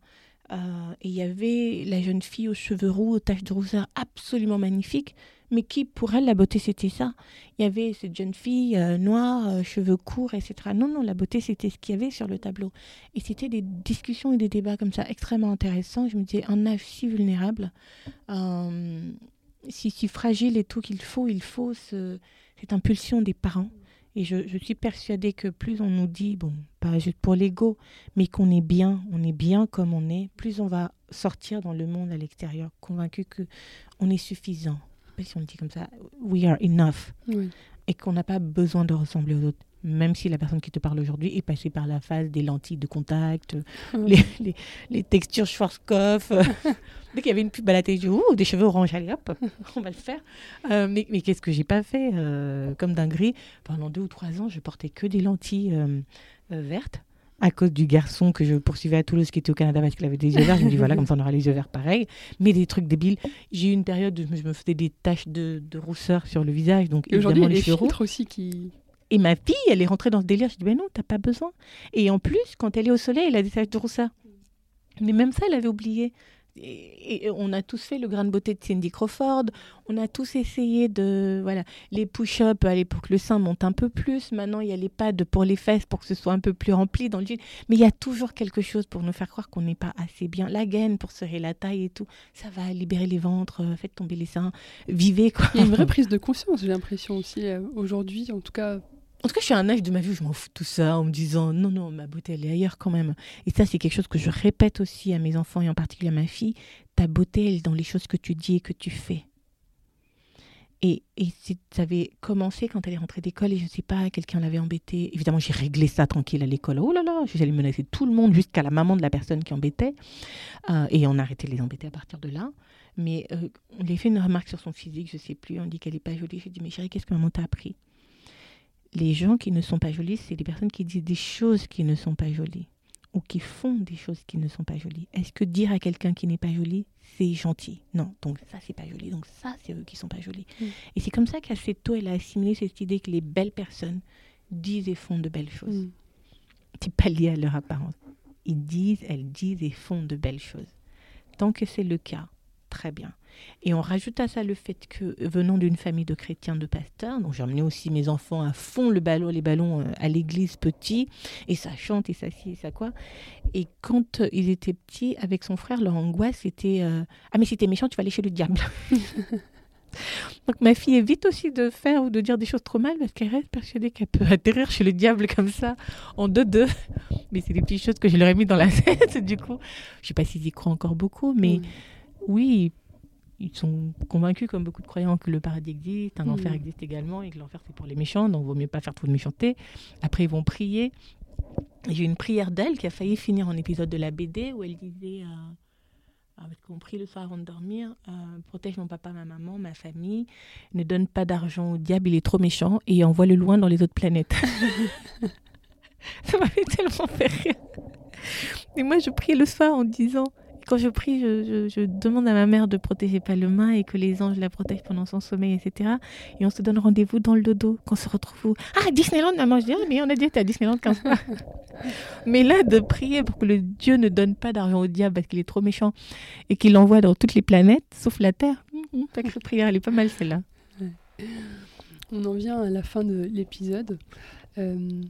Speaker 2: Euh, et il y avait la jeune fille aux cheveux roux, aux taches de rousseur absolument magnifique, mais qui, pour elle, la beauté, c'était ça. Il y avait cette jeune fille euh, noire, euh, cheveux courts, etc. Non, non, la beauté, c'était ce qu'il y avait sur le tableau. Et c'était des discussions et des débats comme ça extrêmement intéressants. Je me disais, un âge si vulnérable, euh, si, si fragile et tout qu'il faut, il faut cette impulsion des parents. Et je, suis persuadée que plus on nous dit, bon, pas juste pour l'ego, mais qu'on est bien, on est bien comme on est, plus on va sortir dans le monde à l'extérieur, convaincu que on est suffisant, si on le dit comme ça, we are enough. Et qu'on n'a pas besoin de ressembler aux autres. même si la personne qui te parle aujourd'hui est passée par la phase des lentilles de contact, les, les, les, textures Schwarzkopf. Dès qu'il y avait une pub à la télé, je dis, des cheveux orange, allez hop, on va le faire. Euh, mais, mais qu'est-ce que j'ai pas fait euh, Comme dinguerie, pendant deux ou trois ans, je portais que des lentilles euh, vertes à cause du garçon que je poursuivais à Toulouse qui était au Canada parce qu'il avait des yeux verts. Je me dis voilà, comme ça on aura les yeux verts pareil. Mais des trucs débiles. J'ai eu une période où je me faisais des taches de, de rousseur sur le visage. Donc
Speaker 1: aujourd'hui, il y a les filtres aussi qui.
Speaker 2: Et ma fille, elle est rentrée dans ce délire. Je dis ben non, t'as pas besoin. Et en plus, quand elle est au soleil, elle a des taches de rousseur. Mais même ça, elle avait oublié et, on a tous fait le grain de beauté de Cindy Crawford. On a tous essayé de. Voilà, les push-ups, aller pour que le sein monte un peu plus. Maintenant, il y a les pads pour les fesses pour que ce soit un peu plus rempli dans le jean. Mais il y a toujours quelque chose pour nous faire croire qu'on n'est pas assez bien. La gaine pour serrer la taille et tout. Ça va libérer les ventres, euh, faites tomber les seins. Vivez, quoi.
Speaker 1: Il y a une vraie prise de conscience, j'ai l'impression aussi, euh, aujourd'hui, en tout cas
Speaker 2: en tout cas, je suis à un âge de ma vie je m'en fous de tout ça en me disant non, non, ma beauté, elle est ailleurs quand même. Et ça, c'est quelque chose que je répète aussi à mes enfants et en particulier à ma fille. Ta beauté, elle est dans les choses que tu dis et que tu fais. Et, et ça avait commencé quand elle est rentrée d'école et je ne sais pas, quelqu'un l'avait embêtée. Évidemment, j'ai réglé ça tranquille à l'école. Oh là là, j'allais menacer tout le monde jusqu'à la maman de la personne qui embêtait. Euh, et on a arrêté de les embêter à partir de là. Mais euh, on lui a fait une remarque sur son physique, je ne sais plus. On dit qu'elle n'est pas jolie. J'ai dit, mais chérie, qu'est-ce que maman t'a appris? Les gens qui ne sont pas jolis, c'est les personnes qui disent des choses qui ne sont pas jolies ou qui font des choses qui ne sont pas jolies. Est-ce que dire à quelqu'un qui n'est pas joli, c'est gentil? Non, donc ça, c'est pas joli. Donc ça, c'est eux qui sont pas jolis. Mm. Et c'est comme ça qu'assez tôt, elle a assimilé cette idée que les belles personnes disent et font de belles choses. Mm. C'est pas lié à leur apparence. Ils disent, elles disent et font de belles choses. Tant que c'est le cas, très bien. Et on rajoute à ça le fait que, venant d'une famille de chrétiens, de pasteurs, donc j'ai emmené aussi mes enfants à fond le ballon, les ballons euh, à l'église petit, et ça chante, et ça ci, et ça quoi. Et quand euh, ils étaient petits, avec son frère, leur angoisse c'était euh, Ah, mais si t'es méchant, tu vas aller chez le diable. Donc ma fille évite aussi de faire ou de dire des choses trop mal parce qu'elle reste persuadée qu'elle peut atterrir chez le diable comme ça en deux-deux. Mais c'est des petites choses que je leur ai mis dans la tête du coup. Je sais pas s'ils y croient encore beaucoup, mais oui, ils sont convaincus, comme beaucoup de croyants, que le paradis existe, un enfer existe également, et que l'enfer c'est pour les méchants, donc il vaut mieux pas faire trop de méchanceté. Après, ils vont prier. J'ai une prière d'elle qui a failli finir en épisode de la BD où elle disait, euh, avec qu'on prie le soir avant de dormir, euh, protège mon papa, ma maman, ma famille, ne donne pas d'argent au diable, il est trop méchant, et envoie-le loin dans les autres planètes. Ça m'avait tellement fait rire. Et moi, je priais le soir en disant quand je prie, je, demande à ma mère de protéger Paloma et que les anges la protègent pendant son sommeil, etc. Et on se donne rendez-vous dans le dodo, qu'on se retrouve où? Ah, Disneyland, maman, je dis, ah, mais on a dit à Disneyland 15 fois. mais là, de prier pour que le Dieu ne donne pas d'argent au diable parce qu'il est trop méchant et qu'il l'envoie dans toutes les planètes, sauf la Terre, hum, sacrée prière, elle est pas mal celle-là.
Speaker 1: On en vient à la fin de l'épisode. Euh,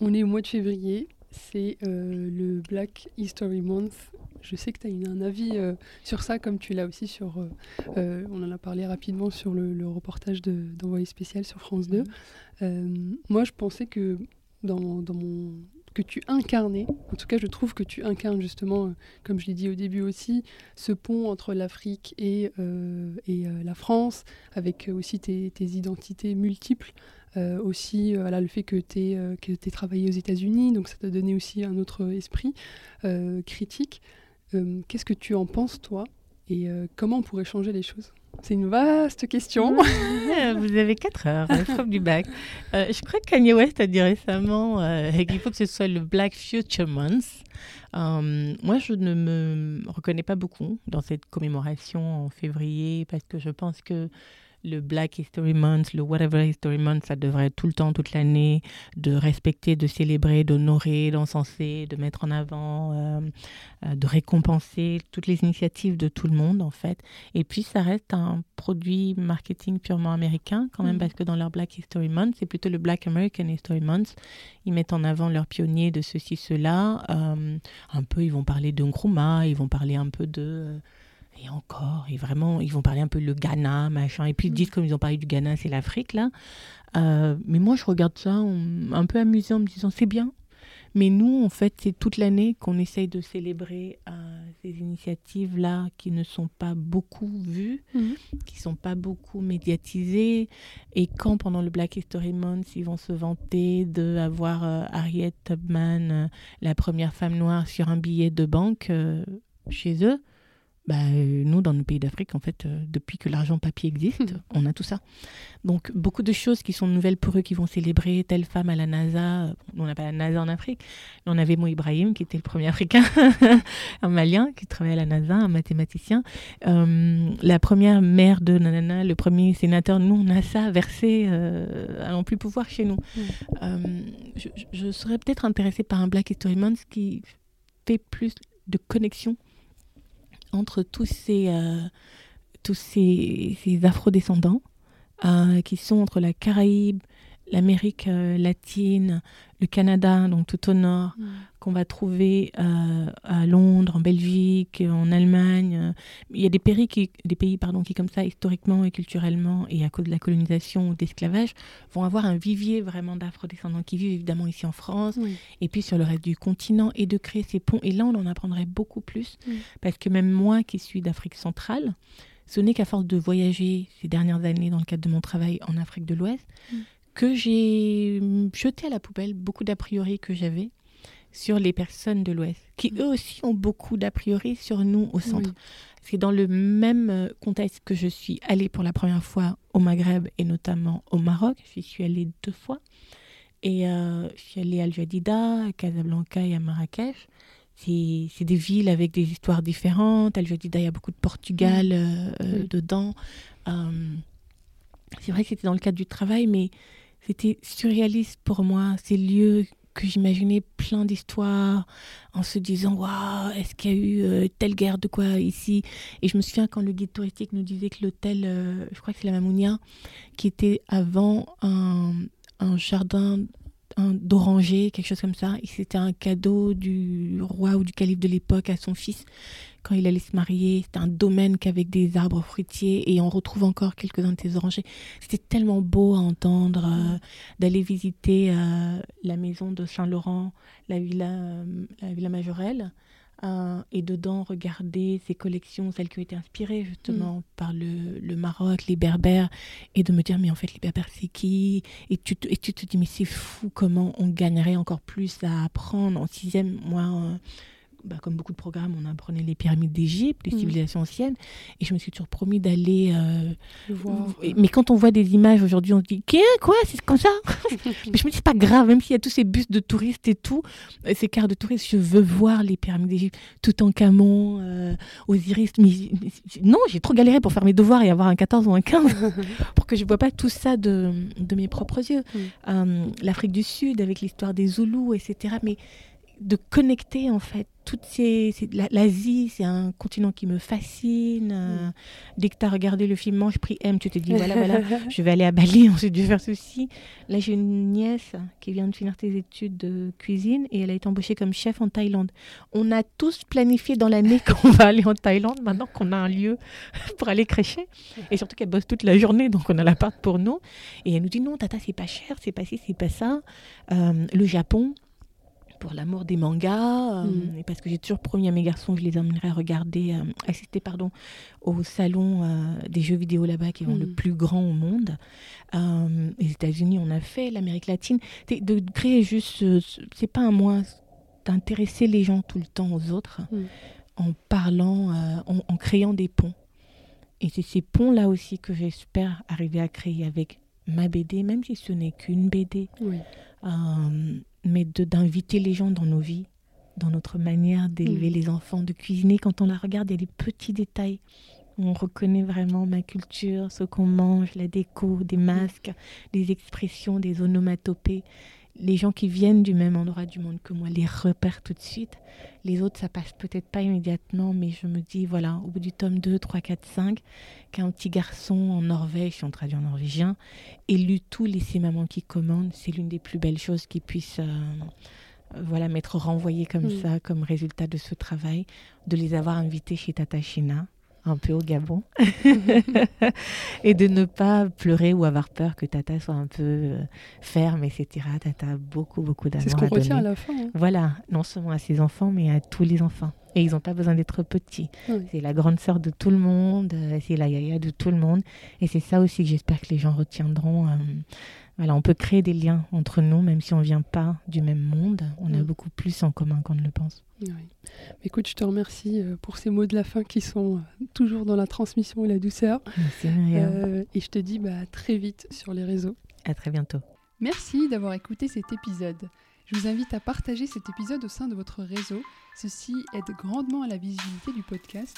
Speaker 1: on est au mois de février, c'est euh, le Black History Month je sais que tu as un avis euh, sur ça, comme tu l'as aussi sur. Euh, euh, on en a parlé rapidement sur le, reportage d'Envoyé spécial sur France 2. Mhm. moi, je pensais que dans, dans, mon que tu incarnais, en tout cas je trouve que tu incarnes justement, comme je l'ai dit au début aussi, ce pont entre l'Afrique et, et la France, avec aussi tes, tes identités multiples. aussi voilà, le fait que tu aies, travaillé aux États-Unis, donc ça t'a donné aussi un autre esprit critique. Euh, qu'est-ce que tu en penses, toi? Et euh, comment on pourrait changer les choses? C'est une vaste question.
Speaker 2: Vous avez 4 heures, le du bac. Euh, je crois que Kanye West a dit récemment qu'il faut que ce soit le Black Future Month. moi, je ne me reconnais pas beaucoup dans cette commémoration en février parce que je pense que le Black History Month, le Whatever History Month, ça devrait être tout le temps, toute l'année, de respecter, de célébrer, d'honorer, d'encenser, de mettre en avant, euh, euh, de récompenser toutes les initiatives de tout le monde, en fait. Et puis, ça reste un produit marketing purement américain, quand même, mm. parce que dans leur Black History Month, c'est plutôt le Black American History Month. Ils mettent en avant leurs pionniers de ceci, cela. Euh, un peu, ils vont parler de Nkrumah, ils vont parler un peu de et encore, et vraiment, ils vont parler un peu le Ghana, machin. Et puis ils mm. disent, comme ils ont parlé du Ghana, c'est l'Afrique, là. Euh, mais moi, je regarde ça un peu amusé en me disant, c'est bien. Mais nous, en fait, c'est toute l'année qu'on essaye de célébrer euh, ces initiatives-là qui ne sont pas beaucoup vues,
Speaker 1: Mhm.
Speaker 2: qui ne sont pas beaucoup médiatisées. Et quand, pendant le Black History Month, ils vont se vanter d'avoir euh, Harriet Tubman, la première femme noire, sur un billet de banque chez eux, bah, euh, nous, dans nos pays d'Afrique, en fait, euh, depuis que l'argent papier existe, on a tout ça. Donc, beaucoup de choses qui sont nouvelles pour eux, qui vont célébrer telle femme à la NASA. On n'a pas la NASA en Afrique. On avait Mo Ibrahim, qui était le premier Africain, un Malien, qui travaillait à la NASA, un mathématicien. Euh, la première maire de Nanana, le premier sénateur. Nous, on a ça versé euh, à non plus pouvoir chez nous.
Speaker 1: Mm.
Speaker 2: Euh, je, je- je serais peut-être intéressée par un Black History Month qui fait plus de connexion entre tous ces, euh, afro-descendants euh, qui sont entre la Caraïbe, l'Amérique euh, latine, le Canada, donc tout au nord,
Speaker 1: Mhm.
Speaker 2: qu'on va trouver euh, à Londres, en Belgique, en Allemagne. Il y a des pays, qui, des pays pardon, qui, comme ça, historiquement et culturellement, et à cause de la colonisation ou d'esclavage, vont avoir un vivier vraiment d'afro-descendants qui vivent évidemment ici en France,
Speaker 1: Oui.
Speaker 2: et puis sur le reste du continent, et de créer ces ponts. Et là, on en apprendrait beaucoup plus,
Speaker 1: Mm.
Speaker 2: parce que même moi qui suis d'Afrique centrale, ce n'est qu'à force de voyager ces dernières années dans le cadre de mon travail en Afrique de l'Ouest,
Speaker 1: Mm.
Speaker 2: Que j'ai mm, jeté à la poubelle beaucoup d'a priori que j'avais sur les personnes de l'Ouest, qui eux aussi ont beaucoup d'a priori sur nous au centre.
Speaker 1: Oui.
Speaker 2: C'est dans le même euh, contexte que je suis allée pour la première fois au Maghreb et notamment au Maroc. J'y suis allée deux fois. Et euh, je suis allée à Al Jadida, à Casablanca et à Marrakech. C'est des villes avec des histoires différentes. Al Jadida, il y a beaucoup de Portugal euh, euh,
Speaker 1: Oui.
Speaker 2: dedans. Euh, c'est vrai que c'était dans le cadre du travail, mais c'était surréaliste pour moi. Ces lieux que j'imaginais plein d'histoires en se disant waouh est-ce qu'il y a eu euh, telle guerre de quoi ici? Et je me souviens quand le guide touristique nous disait que l'hôtel euh, je crois que c'est la Mamounia qui était avant un, jardin d'oranger quelque chose comme ça. C'était un cadeau du roi ou du calife de l'époque à son fils. Quand il allait se marier c'était un domaine qu'avec des arbres fruitiers. Et on retrouve encore quelques-uns de ces orangers. C'était tellement beau à entendre euh, d'aller visiter euh, la maison de Saint-Laurent, la villa, euh, la villa Majorelle, euh, et dedans regarder ces collections, celles qui ont été inspirées justement par le, le Maroc, les Berbères, et de me dire mais en fait les Berbères c'est qui? Et tu, te, et tu te dis mais c'est fou comment on gagnerait encore plus à apprendre en sixième, moi... euh, bah, comme beaucoup de programmes, on apprenait les pyramides d'Égypte, les
Speaker 1: Mhm.
Speaker 2: civilisations anciennes, et je me suis toujours promis d'aller euh, et- Mais quand on voit des images aujourd'hui, on se dit Qu'est- quoi C'est comme ça? Mais je me dis c'est pas grave, même s'il y a tous ces bus de touristes et tout, euh, ces cars de touristes, je veux voir les pyramides d'Égypte, tout en camon, euh, Osiris. Mais non, j'ai trop galéré pour faire mes devoirs et avoir un 14 ou un 15 pour que je vois pas tout ça de, de mes propres yeux.
Speaker 1: Mm.
Speaker 2: Euh, L'Afrique du Sud avec l'histoire des Zoulous, etc. Mais de connecter en fait. Toutes ces, ces- la- l'Asie c'est un continent qui me fascine. Euh, dès que tu as regardé le film Mange prix M tu te dis voilà voilà je vais aller à Bali ensuite je vais faire ceci. Là j'ai une nièce qui vient de finir ses études de cuisine et elle a été embauchée comme chef en Thaïlande. On a tous planifié dans l'année qu'on va aller en Thaïlande maintenant qu'on a un lieu pour aller crécher et surtout qu'elle bosse toute la journée donc on a l'appart pour nous. Et elle nous dit non tata c'est pas cher c'est pas ci c'est pas ça. Euh, le Japon pour l'amour des mangas, euh,
Speaker 1: Mhm.
Speaker 2: et parce que j'ai toujours promis à mes garçons que je les emmènerais regarder, euh, assister pardon, au salon euh, des jeux vidéo là-bas qui est le
Speaker 1: Mhm.
Speaker 2: plus grand au monde. Euh, les États-Unis, on a fait, l'Amérique latine. C'est De créer juste, ce- ce- c'est pas un moyen d'intéresser les gens tout le temps aux autres
Speaker 1: Mhm.
Speaker 2: en parlant, euh, en, en créant des ponts. Et c'est ces ponts-là aussi que j'espère arriver à créer avec ma BD, même si ce n'est qu'une BD
Speaker 1: Oui.
Speaker 2: euh, mais de- d'inviter les gens dans nos vies, dans notre manière d'élever
Speaker 1: Mm.
Speaker 2: les enfants, de cuisiner. Quand on la regarde, il y a des petits détails. On reconnaît vraiment ma culture, ce qu'on mange, la déco, des masques, des expressions, des onomatopées. Les gens qui viennent du même endroit du monde que moi les repèrent tout de suite. Les autres, ça passe peut-être pas immédiatement, mais je me dis, voilà, au bout du tome 2, 3, 4, 5, qu'un petit garçon en Norvège, si on traduit en norvégien, ait lu tout Laissez maman qui commande, c'est l'une des plus belles choses qui puisse euh, voilà, m'être renvoyée comme
Speaker 1: Mm.
Speaker 2: ça, comme résultat de ce travail, de les avoir invités chez Tata Shina. Un peu au Gabon, et de ne pas pleurer ou avoir peur que Tata soit un peu euh, ferme, etc. Tata a beaucoup, beaucoup d'amour.
Speaker 1: C'est ce qu'on retient à la fin. Hein.
Speaker 2: Voilà, non seulement à ses enfants, mais à tous les enfants. Et ils n'ont pas besoin d'être petits. C'est la grande sœur de tout le monde, euh, c'est la yaya de tout le monde. Et c'est ça aussi que j'espère que les gens retiendront. Euh, voilà, on peut créer des liens entre nous, même si on ne vient pas du même monde. On a mm. beaucoup plus en commun qu'on ne le pense.
Speaker 1: Oui. Écoute, je te remercie euh, pour ces mots de la fin qui sont toujours dans la transmission et la douceur.
Speaker 2: Merci,
Speaker 1: et je te dis bah, à très vite sur les réseaux.
Speaker 2: À très bientôt.
Speaker 1: Merci d'avoir écouté cet épisode. Je vous invite à partager cet épisode au sein de votre réseau Ceci aide grandement à la visibilité du podcast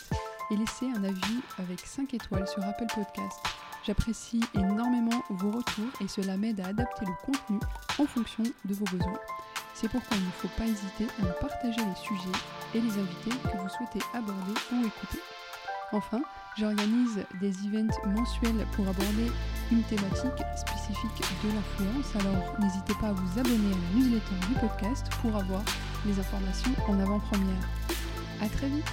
Speaker 1: et laissez un avis avec 5 étoiles sur Apple Podcast. J'apprécie énormément vos retours et cela m'aide à adapter le contenu en fonction de vos besoins. C'est pourquoi il ne faut pas hésiter à me partager les sujets et les invités que vous souhaitez aborder ou écouter. Enfin, j'organise des events mensuels pour aborder une thématique spécifique de l'influence, alors n'hésitez pas à vous abonner à la newsletter du podcast pour avoir les informations en avant-première. A très vite